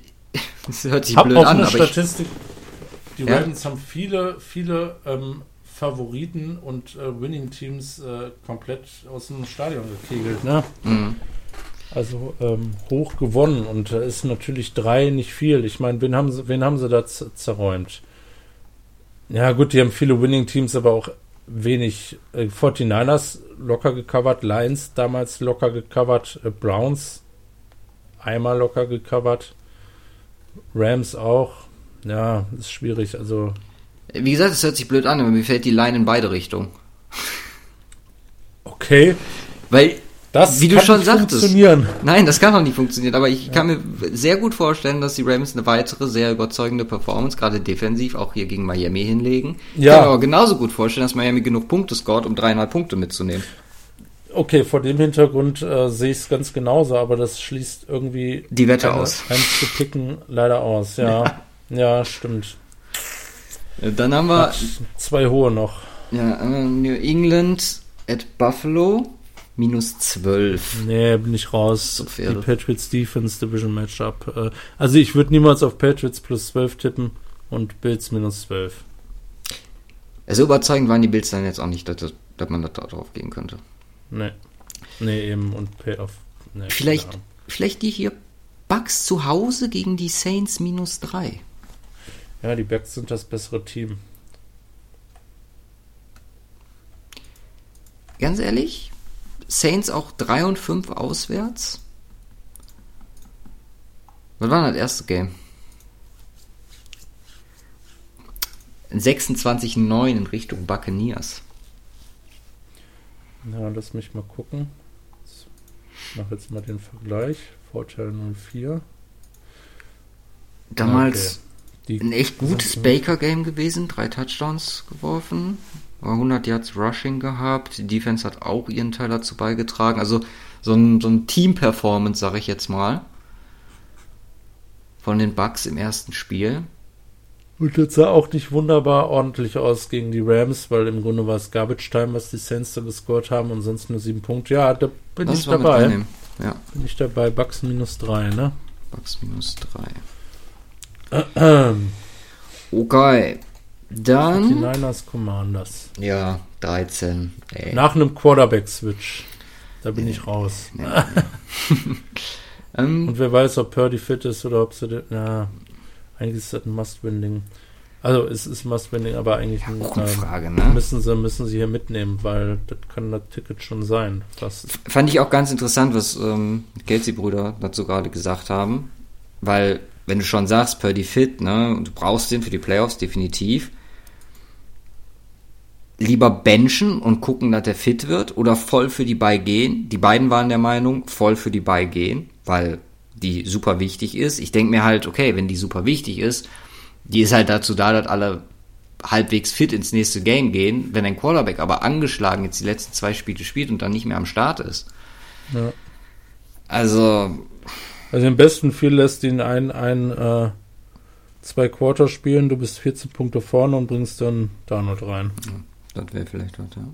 es hört sich Hab blöd an, aber Statistik ich, die ja? Ravens haben viele, viele ähm, Favoriten und äh, Winning-Teams äh, komplett aus dem Stadion gekegelt. Ne? Mhm. Also ähm, hoch gewonnen und da ist natürlich drei nicht viel. Ich meine, wen haben sie, wen haben sie da zerräumt? Ja, gut, die haben viele Winning-Teams, aber auch wenig. Äh, 49ers locker gecovert, Lions damals locker gecovert, äh, Browns einmal locker gecovert, Rams auch ja, ist schwierig. Also. Wie gesagt, es hört sich blöd an, aber mir fällt die Line in beide Richtungen. Okay. Weil, das wie du schon sagtest. Funktionieren. Nein, das kann auch nicht funktionieren. Aber ich ja. kann mir sehr gut vorstellen, dass die Rams eine weitere sehr überzeugende Performance, gerade defensiv, auch hier gegen Miami hinlegen. Ja. Ich kann mir aber genauso gut vorstellen, dass Miami genug Punkte scored, um dreieinhalb Punkte mitzunehmen. Okay, vor dem Hintergrund äh, sehe ich es ganz genauso, aber das schließt irgendwie die Wette aus. Eins zu picken leider aus, ja. ja. Ja, stimmt. Dann haben wir. Hat zwei hohe noch. Ja, New England at Buffalo minus 12. Nee, bin ich raus. So die Patriots Defense Division Matchup. Äh, also ich würde niemals auf Patriots plus 12 tippen und Bills minus 12. Also überzeugend waren die Bills dann jetzt auch nicht, dass, dass man da drauf gehen könnte. Nee. Nee, eben und Payoff. Nee, vielleicht, vielleicht die hier Bucks zu Hause gegen die Saints minus 3. Ja, die Bucks sind das bessere Team. Ganz ehrlich, Saints auch 3 und 5 auswärts. Was war das erste Game? 26-9 in Richtung Buccaneers. Ja, lass mich mal gucken. Ich mache jetzt mal den Vergleich. Vorteil 04. Damals die ein echt gutes Baker-Game gewesen, drei Touchdowns geworfen, 100 Yards Rushing gehabt, die Defense hat auch ihren Teil dazu beigetragen, also so ein, so ein Team-Performance, sag ich jetzt mal, von den Bucks im ersten Spiel. Und das sah auch nicht wunderbar ordentlich aus gegen die Rams, weil im Grunde war es Garbage Time, was die Saints da gescored haben und sonst nur sieben Punkte. Ja, da bin das ich dabei. Ja. Bin ich dabei. Bucks minus drei, ne? Bucks minus drei. Okay. Dann. Die Niners Commanders. Ja, 13. Ey. Nach einem Quarterback-Switch. Da bin ich raus. Nee, nee. Ähm. Und wer weiß, ob Purdy fit ist oder ob sie. Ja, eigentlich ist das ein Must-Win-Ding. Also es ist Must-Win-Ding, aber eigentlich ja, auch eine Frage, ne? müssen, sie, müssen sie hier mitnehmen, weil das kann das Ticket schon sein. Fast. Fand ich auch ganz interessant, was ähm, Kelsey-Brüder dazu gerade gesagt haben, weil wenn du schon sagst, Purdy fit, ne, und du brauchst den für die Playoffs definitiv, lieber benchen und gucken, dass der fit wird oder voll für die Bye gehen. Die beiden waren der Meinung, voll für die Bye gehen, weil die super wichtig ist. Ich denke mir halt, okay, wenn die super wichtig ist, die ist halt dazu da, dass alle halbwegs fit ins nächste Game gehen. Wenn ein Quarterback aber angeschlagen jetzt die letzten zwei Spiele spielt und dann nicht mehr am Start ist. Ja. Also, also im besten Fall lässt ihn ein, ein äh, zwei Quarter spielen, du bist 14 Punkte vorne und bringst dann Donald rein. Ja, das wäre vielleicht was, ja.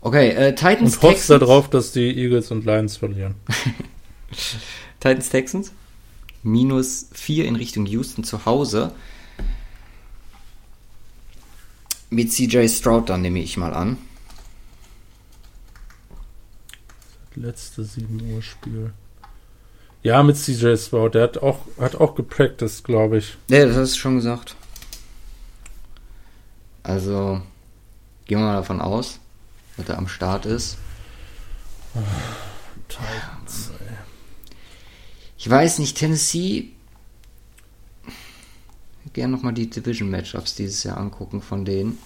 Okay, äh, Titans Und hoffst darauf, dass die Eagles und Lions verlieren. Titans Texans. Minus 4 in Richtung Houston zu Hause. Mit CJ Stroud dann nehme ich mal an. letzte 7 Uhr Spiel. Ja, mit CJ Stroud. Der hat auch, hat auch gepracticed, glaube ich. Ja, das hast du schon gesagt. Also gehen wir mal davon aus, dass er am Start ist. Titans, ey. Ich weiß nicht, Tennessee. Gerne nochmal die Division-Matchups dieses Jahr angucken von denen.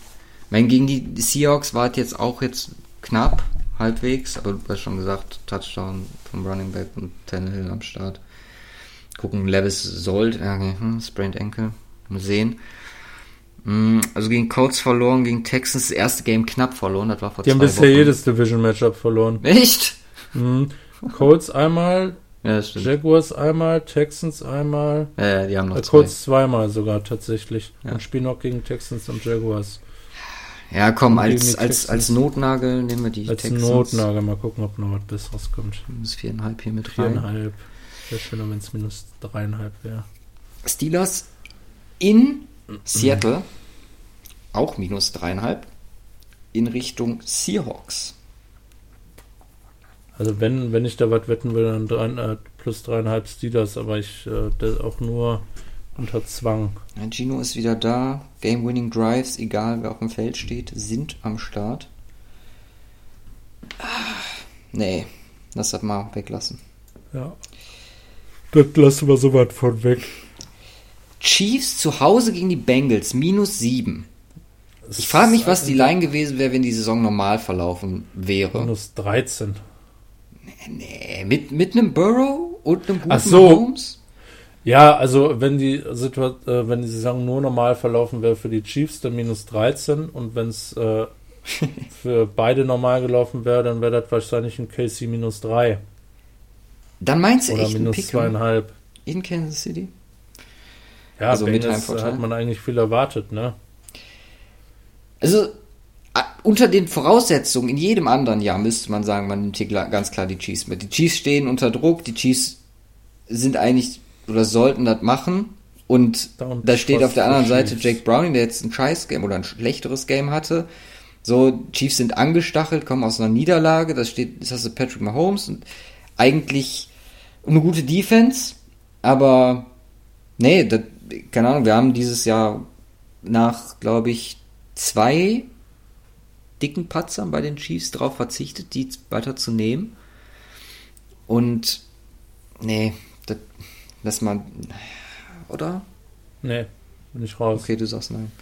Ich meine, gegen die Seahawks war es jetzt auch jetzt knapp, halbwegs, aber du hast schon gesagt, Touchdown vom Running Back und Tannehill am Start. Gucken, Levis Sold, ja, hm, Sprained Ankle, mal sehen. Hm, also gegen Colts verloren, gegen Texans das erste Game knapp verloren, das war vor Die haben bisher jedes Division-Matchup verloren. Echt? Mhm. Colts einmal, ja, Jaguars einmal, Texans einmal. Ja, ja die haben noch äh, Colts zwei. zweimal sogar tatsächlich. Ja. Und spielen noch gegen Texans und Jaguars. Ja, komm, als, als, als Notnagel nehmen wir die als Texans. Als Notnagel, mal gucken, ob noch was Besseres kommt. Minus viereinhalb hier mit rein. Viereinhalb. Wäre schöner, wenn es minus dreieinhalb wäre. Steelers in Seattle. Auch minus dreieinhalb. In Richtung Seahawks. Also wenn, wenn ich da was wetten will, dann drei, äh, plus dreieinhalb Steelers, aber ich äh, das auch nur unter Zwang. Ja, Gino ist wieder da. Game-Winning Drives, egal wer auf dem Feld steht, sind am Start. Ah, nee, lass das mal weglassen. Ja. Das lassen wir so weit von weg. Chiefs zu Hause gegen die Bengals, minus 7. Ich frage mich, was die Line gewesen wäre, wenn die Saison normal verlaufen wäre. Minus 13. Nee, mit, mit einem Burrow und einem guten Ach so. Mahomes? Ja, also wenn die Situation, äh, wenn die Saison nur normal verlaufen wäre für die Chiefs, dann minus 13 und wenn es äh, für beide normal gelaufen wäre, dann wäre das wahrscheinlich ein KC minus 3. Dann meinst du Oder echt minus zweieinhalb. In Kansas City? Ja, also Bengals hat man eigentlich viel erwartet, ne? Also unter den Voraussetzungen in jedem anderen Jahr müsste man sagen, man nimmt hier ganz klar die Chiefs mit. Die Chiefs stehen unter Druck, die Chiefs sind eigentlich oder sollten das machen. Und da steht auf der anderen Seite Jake Browning, der jetzt ein scheiß Game oder ein schlechteres Game hatte. So, Chiefs sind angestachelt, kommen aus einer Niederlage. Das steht, das hast du Patrick Mahomes und eigentlich eine gute Defense, aber nee, das, keine Ahnung, wir haben dieses Jahr nach, glaube ich, zwei dicken Patzern bei den Chiefs darauf verzichtet, die weiter zu nehmen. Und nee, das lass mal. Oder? Nee, bin ich raus. Okay, du sagst nein.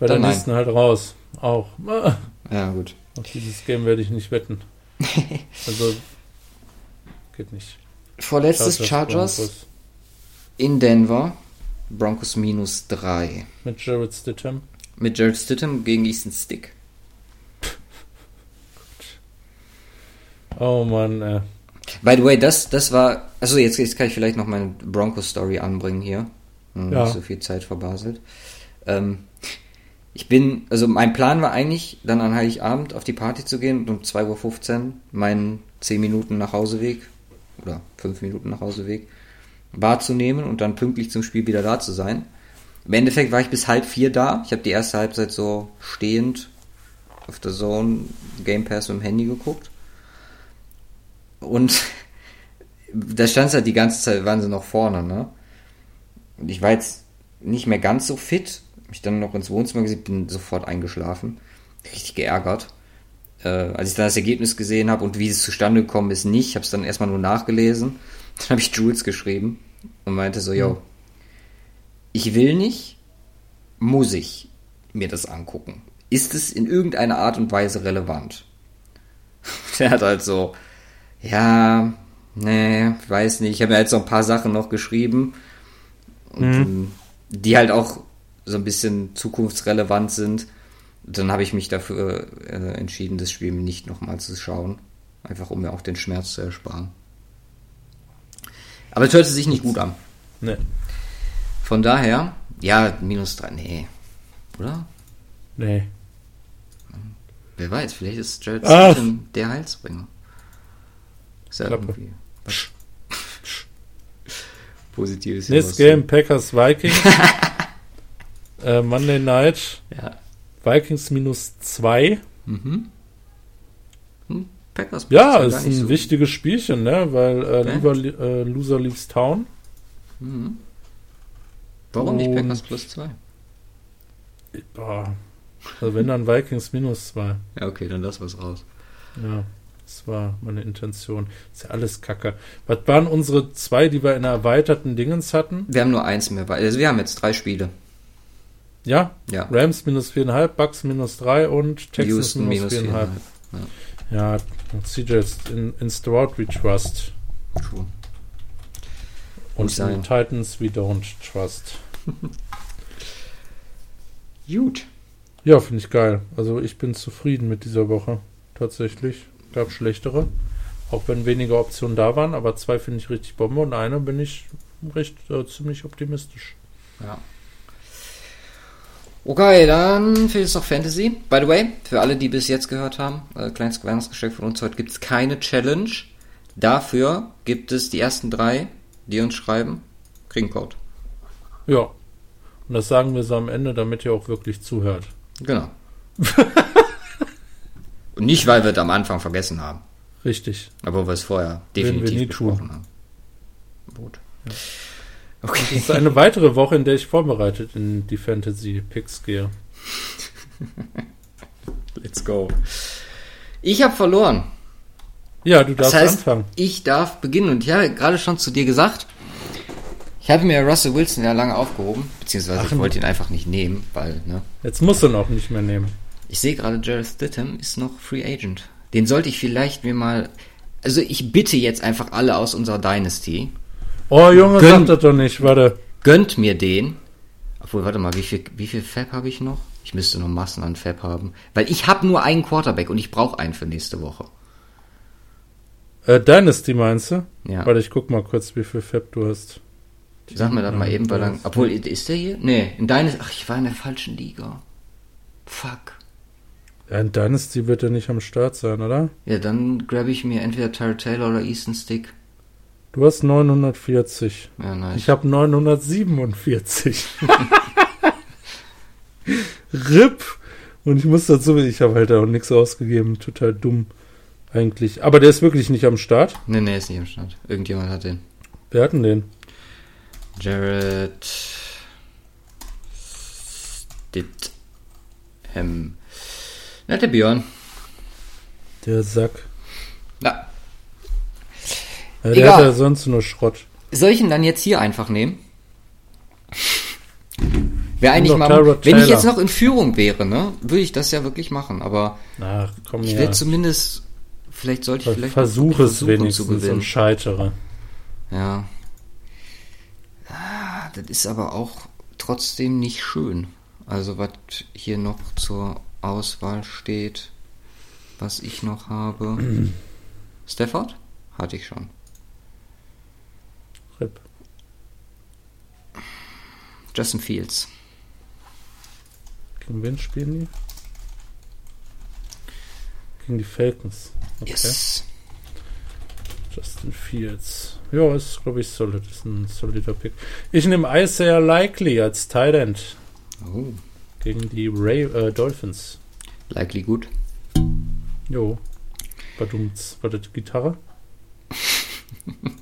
Bei Dann der nächsten halt raus. Auch. Ja, gut. Auf dieses Game werde ich nicht wetten. also, geht nicht. Vorletztes Chargers, Chargers in Denver. Broncos minus 3. Mit Jared Stidham. Mit Jared Stidham gegen Easton Stick. Oh Mann, äh. By the way, das, das war. Also jetzt, jetzt kann ich vielleicht noch meine Broncos-Story anbringen hier. Hm, ja. Nicht so viel Zeit verbaselt. Ähm, ich bin, also mein Plan war eigentlich, dann an Heiligabend auf die Party zu gehen und um 2.15 Uhr meinen 10 Minuten nach Hauseweg oder 5 Minuten nach Hauseweg wahrzunehmen und dann pünktlich zum Spiel wieder da zu sein. Im Endeffekt war ich bis halb vier da. Ich habe die erste Halbzeit so stehend auf der Zone Game Pass mit dem Handy geguckt. Und da stand halt die ganze Zeit, waren sie noch vorne, ne? Und ich war jetzt nicht mehr ganz so fit. Mich dann noch ins Wohnzimmer gesehen, bin sofort eingeschlafen. Richtig geärgert. Äh, als ich dann das Ergebnis gesehen habe und wie es zustande gekommen ist, nicht. Ich habe es dann erstmal nur nachgelesen. Dann habe ich Jules geschrieben und meinte so, yo, ich will nicht, muss ich mir das angucken. Ist es in irgendeiner Art und Weise relevant? Der hat halt so, ja, nee, weiß nicht. Ich habe mir jetzt so ein paar Sachen noch geschrieben, mhm. die halt auch so ein bisschen zukunftsrelevant sind. Dann habe ich mich dafür äh, entschieden, das Spiel nicht nochmal zu schauen. Einfach um mir auch den Schmerz zu ersparen. Aber es hörte sich nicht gut an. Nee. Von daher, ja, minus drei, nee. Oder? Nee. Wer weiß, vielleicht ist Jared der Heilsbringer. Ist ja irgendwie Positives. Nächstes Game Packers Vikings. äh, Monday Night. Ja. Vikings minus 2. Mhm. Hm, Packers ja, ist ein so wichtiges Spielchen, ne? Weil äh, lieber, äh, Loser leaves Town. Mhm. Warum nicht Packers plus 2? Also wenn dann Vikings minus zwei. Ja, okay, dann lass was raus. Ja, das war meine Intention. Ist ja alles Kacke. Was waren unsere zwei, die wir in der erweiterten Dingens hatten? Wir haben nur eins mehr. Also wir haben jetzt drei Spiele. Ja? Ja. Rams minus viereinhalb, Bucks minus drei und Texas Houston minus minus viereinhalb. viereinhalb. Ja, CJs in, in Stroud we trust. True. Und in Titans we don't trust. Gut. Ja, finde ich geil. Also ich bin zufrieden mit dieser Woche. Tatsächlich. Gab schlechtere. Auch wenn weniger Optionen da waren, aber zwei finde ich richtig Bombe und eine bin ich recht äh, ziemlich optimistisch. Ja. Okay, dann fehlt es noch Fantasy. By the way, für alle, die bis jetzt gehört haben, äh, kleines Weihnachtsgeschenk von uns, heute gibt es keine Challenge. Dafür gibt es die ersten drei, die uns schreiben, kriegen Code. Ja. Und das sagen wir so am Ende, damit ihr auch wirklich zuhört. Genau. Und nicht, weil wir es am Anfang vergessen haben, Richtig. aber wir es vorher Werden wir definitiv nie besprochen haben. Gut. Das Okay. ist eine weitere Woche, in der ich vorbereitet in die Fantasy Picks gehe. Let's go. Ich habe verloren. Ja, du Das darfst heißt, anfangen. ich darf beginnen. Und ich habe gerade schon zu dir gesagt, ich habe mir Russell Wilson ja lange aufgehoben, beziehungsweise Ach, ich wollte ihn einfach nicht nehmen, weil, ne? Jetzt musst du noch nicht mehr nehmen. Ich sehe gerade, Jared Stidham ist noch Free Agent. Den sollte ich vielleicht mir mal. Also ich bitte jetzt einfach alle aus unserer Dynasty, Oh, Junge, Gönn- sag das doch nicht, warte. gönnt mir den. Obwohl, warte mal, wie viel, wie viel Fab habe ich noch? Ich müsste noch Massen an Fab haben. Weil ich habe nur einen Quarterback und ich brauche einen für nächste Woche. Äh, Dynasty meinst du? Ja. Warte, ich guck mal kurz, wie viel Fab du hast. Sag mir das mal eben, weil dann. Obwohl, ist der hier? Nee, in Dynasty. Ach, ich war in der falschen Liga. Fuck. Ja, in Dynasty wird er nicht am Start sein, oder? Ja, dann grab ich mir entweder Tyler Taylor oder Easton Stick. Du hast 940. Ja, nice. Ich habe 947. RIP. Und ich muss dazu, ich habe halt auch nichts ausgegeben. Total dumm eigentlich. Aber der ist wirklich nicht am Start. Nee, nee, ist nicht am Start. Irgendjemand hat den. Wer hat denn den? Jared Stidham. Na, der Björn. Der Sack. Na, Ja, der Egal. hat ja sonst nur Schrott. soll ich ihn dann jetzt hier einfach nehmen? Wäre eigentlich mal. Wenn ich jetzt noch in Führung wäre, ne, würde ich das ja wirklich machen. Aber Ach, komm ich her. will zumindest. Vielleicht sollte ich vielleicht. Versuche es wenigstens und scheitere. Ja. Das ist aber auch trotzdem nicht schön. Also was hier noch zur Auswahl steht, was ich noch habe. Stafford? Hatte ich schon. RIP. Justin Fields. Gegen wen spielen die? Gegen die Falcons. Okay. Yes. Justin Fields. Ja, ist, glaube ich, solid. Ist ein solider Pick. Ich nehme Isaiah Likely als Tight End Oh. gegen die Ray, äh, Dolphins. Likely gut. Jo. Badumts. War das Gitarre?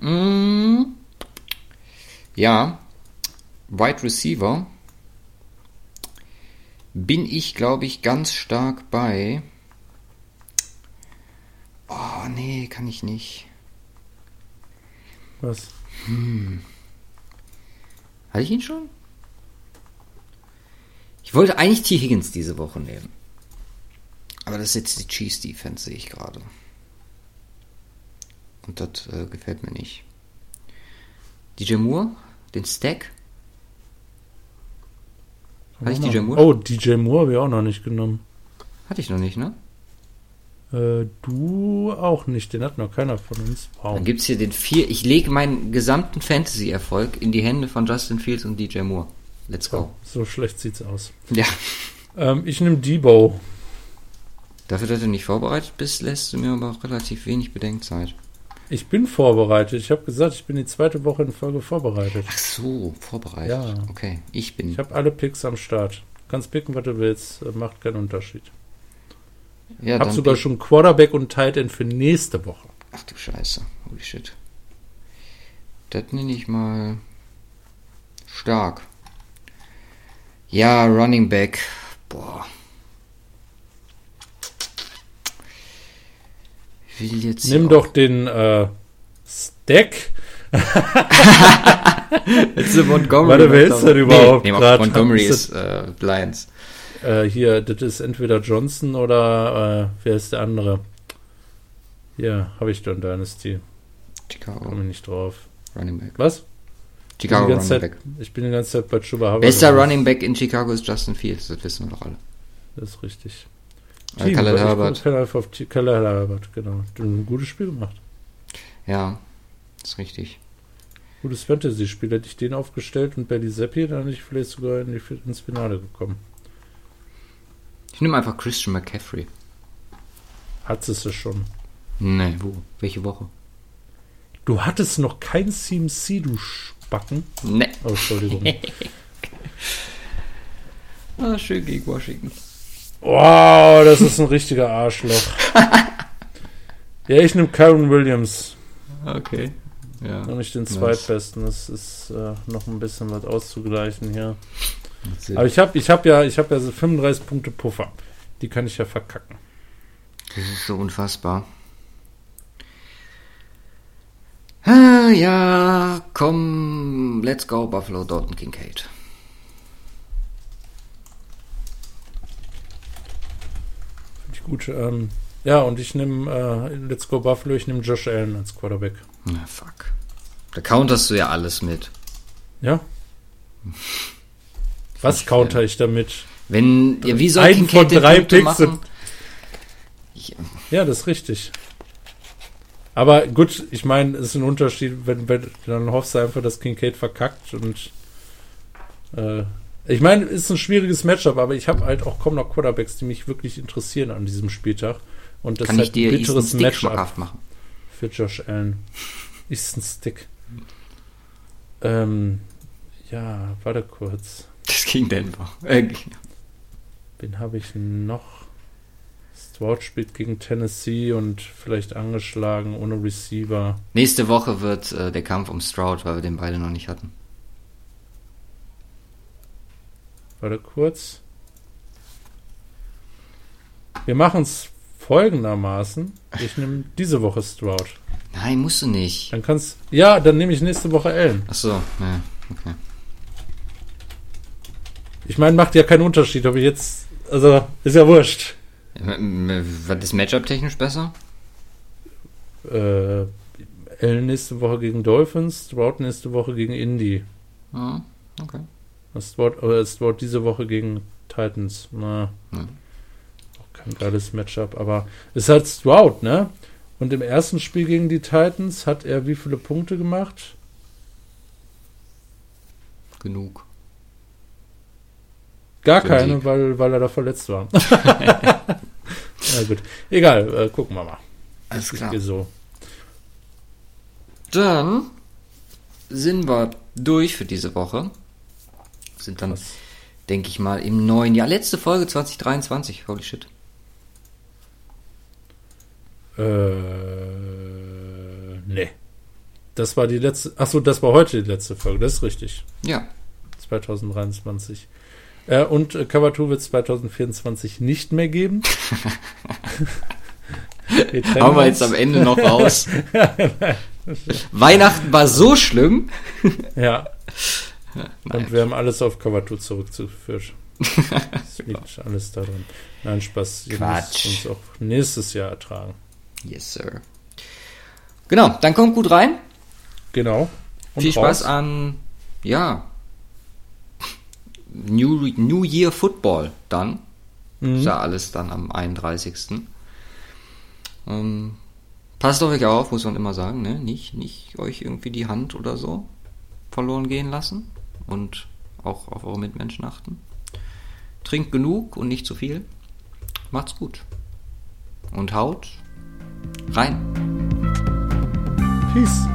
Mm. Ja. Wide Receiver. Bin ich, glaube ich, ganz stark bei. Oh, nee, kann ich nicht. Was? Hatte ich ihn schon? Ich wollte eigentlich T. Higgins diese Woche nehmen. Aber das ist jetzt die Chiefs Defense, sehe ich gerade. Und das äh, gefällt mir nicht. DJ Moore, den Stack. Hatte ich DJ Moore? Oh, DJ Moore habe ich auch noch nicht genommen. Hatte ich noch nicht, ne? Äh, du auch nicht. Den hat noch keiner von uns. Wow. Dann gibt's hier den vier. Ich lege meinen gesamten Fantasy-Erfolg in die Hände von Justin Fields und DJ Moore. Let's go. So schlecht sieht's aus. Ja. Ähm, ich nehme Debo. Dafür, dass du nicht vorbereitet bist, lässt du mir aber auch relativ wenig Bedenkzeit. Ich bin vorbereitet. Ich habe gesagt, ich bin die zweite Woche in Folge vorbereitet. Ach so, vorbereitet. Ja. Okay, ich bin. Ich habe alle Picks am Start. Kannst picken, was du willst. Macht keinen Unterschied. Ja, hab sogar schon Quarterback und Tight End für nächste Woche. Ach du Scheiße. Holy shit. Das nenne ich mal stark. Ja, Running Back. Boah. Ich will jetzt Nimm doch den äh, Stack. Jetzt ist Montgomery. Warte, wer ist denn überhaupt? Nee, nee Montgomery ist äh, Lions. Äh, hier, das ist entweder Johnson oder äh, wer ist der andere? Ja, habe ich dann Dynasty. Chicago. Komme nicht drauf. Running Back. Was? Chicago Running Zeit, Back. Ich bin die ganze Zeit bei Chuba Hubbard. Bester Running Back in Chicago ist Justin Fields, das wissen wir doch alle. Das ist richtig. Team, Khalil Herbert. Khalil Herbert, genau. Ein gutes Spiel gemacht. Ja, ist richtig. Gutes Fantasy-Spiel. Hätte ich den aufgestellt und Belly Seppi, dann hätte ich vielleicht sogar in die, ins Finale gekommen. Ich nehme einfach Christian McCaffrey. Hat es schon? Nee, wo? Welche Woche? Du hattest noch kein CMC, du Spacken? Nee. Oh, Entschuldigung. ah, schön gegen Washington. Wow, das ist ein richtiger Arschloch. ja, ich nehme Kyron Williams. Okay. Ja. Noch nicht den zweitbesten. Das ist äh, noch ein bisschen was auszugleichen hier. Aber ich habe ich hab ja, ich hab ja so 35 Punkte Puffer. Die kann ich ja verkacken. Das ist so unfassbar. Ah, ja, komm, let's go, Buffalo, Dalton Kincaid. Finde ich gut. Ähm, ja, und ich nehme, äh, let's go, Buffalo, ich nehme Josh Allen als Quarterback. Na, fuck. Da counterst du ja alles mit. Ja. Was counter ich damit? Wenn, ja, wie soll Ein von drei Picks Ja, das ist richtig. Aber gut, ich meine, es ist ein Unterschied, wenn, wenn dann hoffst du einfach, dass Kincaid verkackt und äh, ich meine, ist ein schwieriges Matchup, aber ich habe halt auch kaum noch Quarterbacks, die mich wirklich interessieren an diesem Spieltag. Und das Kann ist halt ein bitteres Matchup machen. für Josh Allen. Ist ein Stick. Ähm, ja, warte kurz. Das ging Denver. Äh, Wen habe ich noch? Stroud spielt gegen Tennessee und vielleicht angeschlagen ohne Receiver. Nächste Woche wird äh, der Kampf um Stroud, weil wir den beide noch nicht hatten. Warte kurz. Wir machen es folgendermaßen. Ich nehme diese Woche Stroud. Nein, musst du nicht. Dann kannst Ja, dann nehme ich nächste Woche Ellen. Ach so, ja, okay. Ich meine, macht ja keinen Unterschied, ob ich jetzt. Also, ist ja wurscht. Was ist Matchup technisch besser? Äh, Ellen nächste Woche gegen Dolphins, Stroud nächste Woche gegen Indy. Ah, okay. Stroud, äh, Stroud diese Woche gegen Titans. Na, ja. auch kein geiles Matchup, aber es ist halt Stroud, ne? Und im ersten Spiel gegen die Titans hat er wie viele Punkte gemacht? Genug. Gar keine, weil, weil er da verletzt war. ja, gut. Egal, äh, gucken wir mal. Alles klar. So. Dann sind wir durch für diese Woche. Sind dann, denke ich mal, im neuen Jahr. Letzte Folge 2023. Holy shit. Äh, nee. Das war die letzte. Achso, das war heute die letzte Folge. Das ist richtig. Ja. 2023. Äh, und äh, Cover 2 wird es 2024 nicht mehr geben. Haben wir jetzt am Ende noch raus. Weihnachten war so schlimm. ja. Und wir haben alles auf Cover 2 zurückgeführt. Es liegt alles daran. Nein, Spaß. Ihr Quatsch. uns auch nächstes Jahr ertragen. Yes, sir. Genau, dann kommt gut rein. Genau. Und Viel Spaß an, ja, New, New Year Football dann. Mhm. Ist ja alles dann am 31. Ähm, passt auf euch auf, muss man immer sagen, ne? Nicht, nicht euch irgendwie die Hand oder so verloren gehen lassen und auch auf eure Mitmenschen achten. Trinkt genug und nicht zu viel. Macht's gut. Und haut rein. Peace.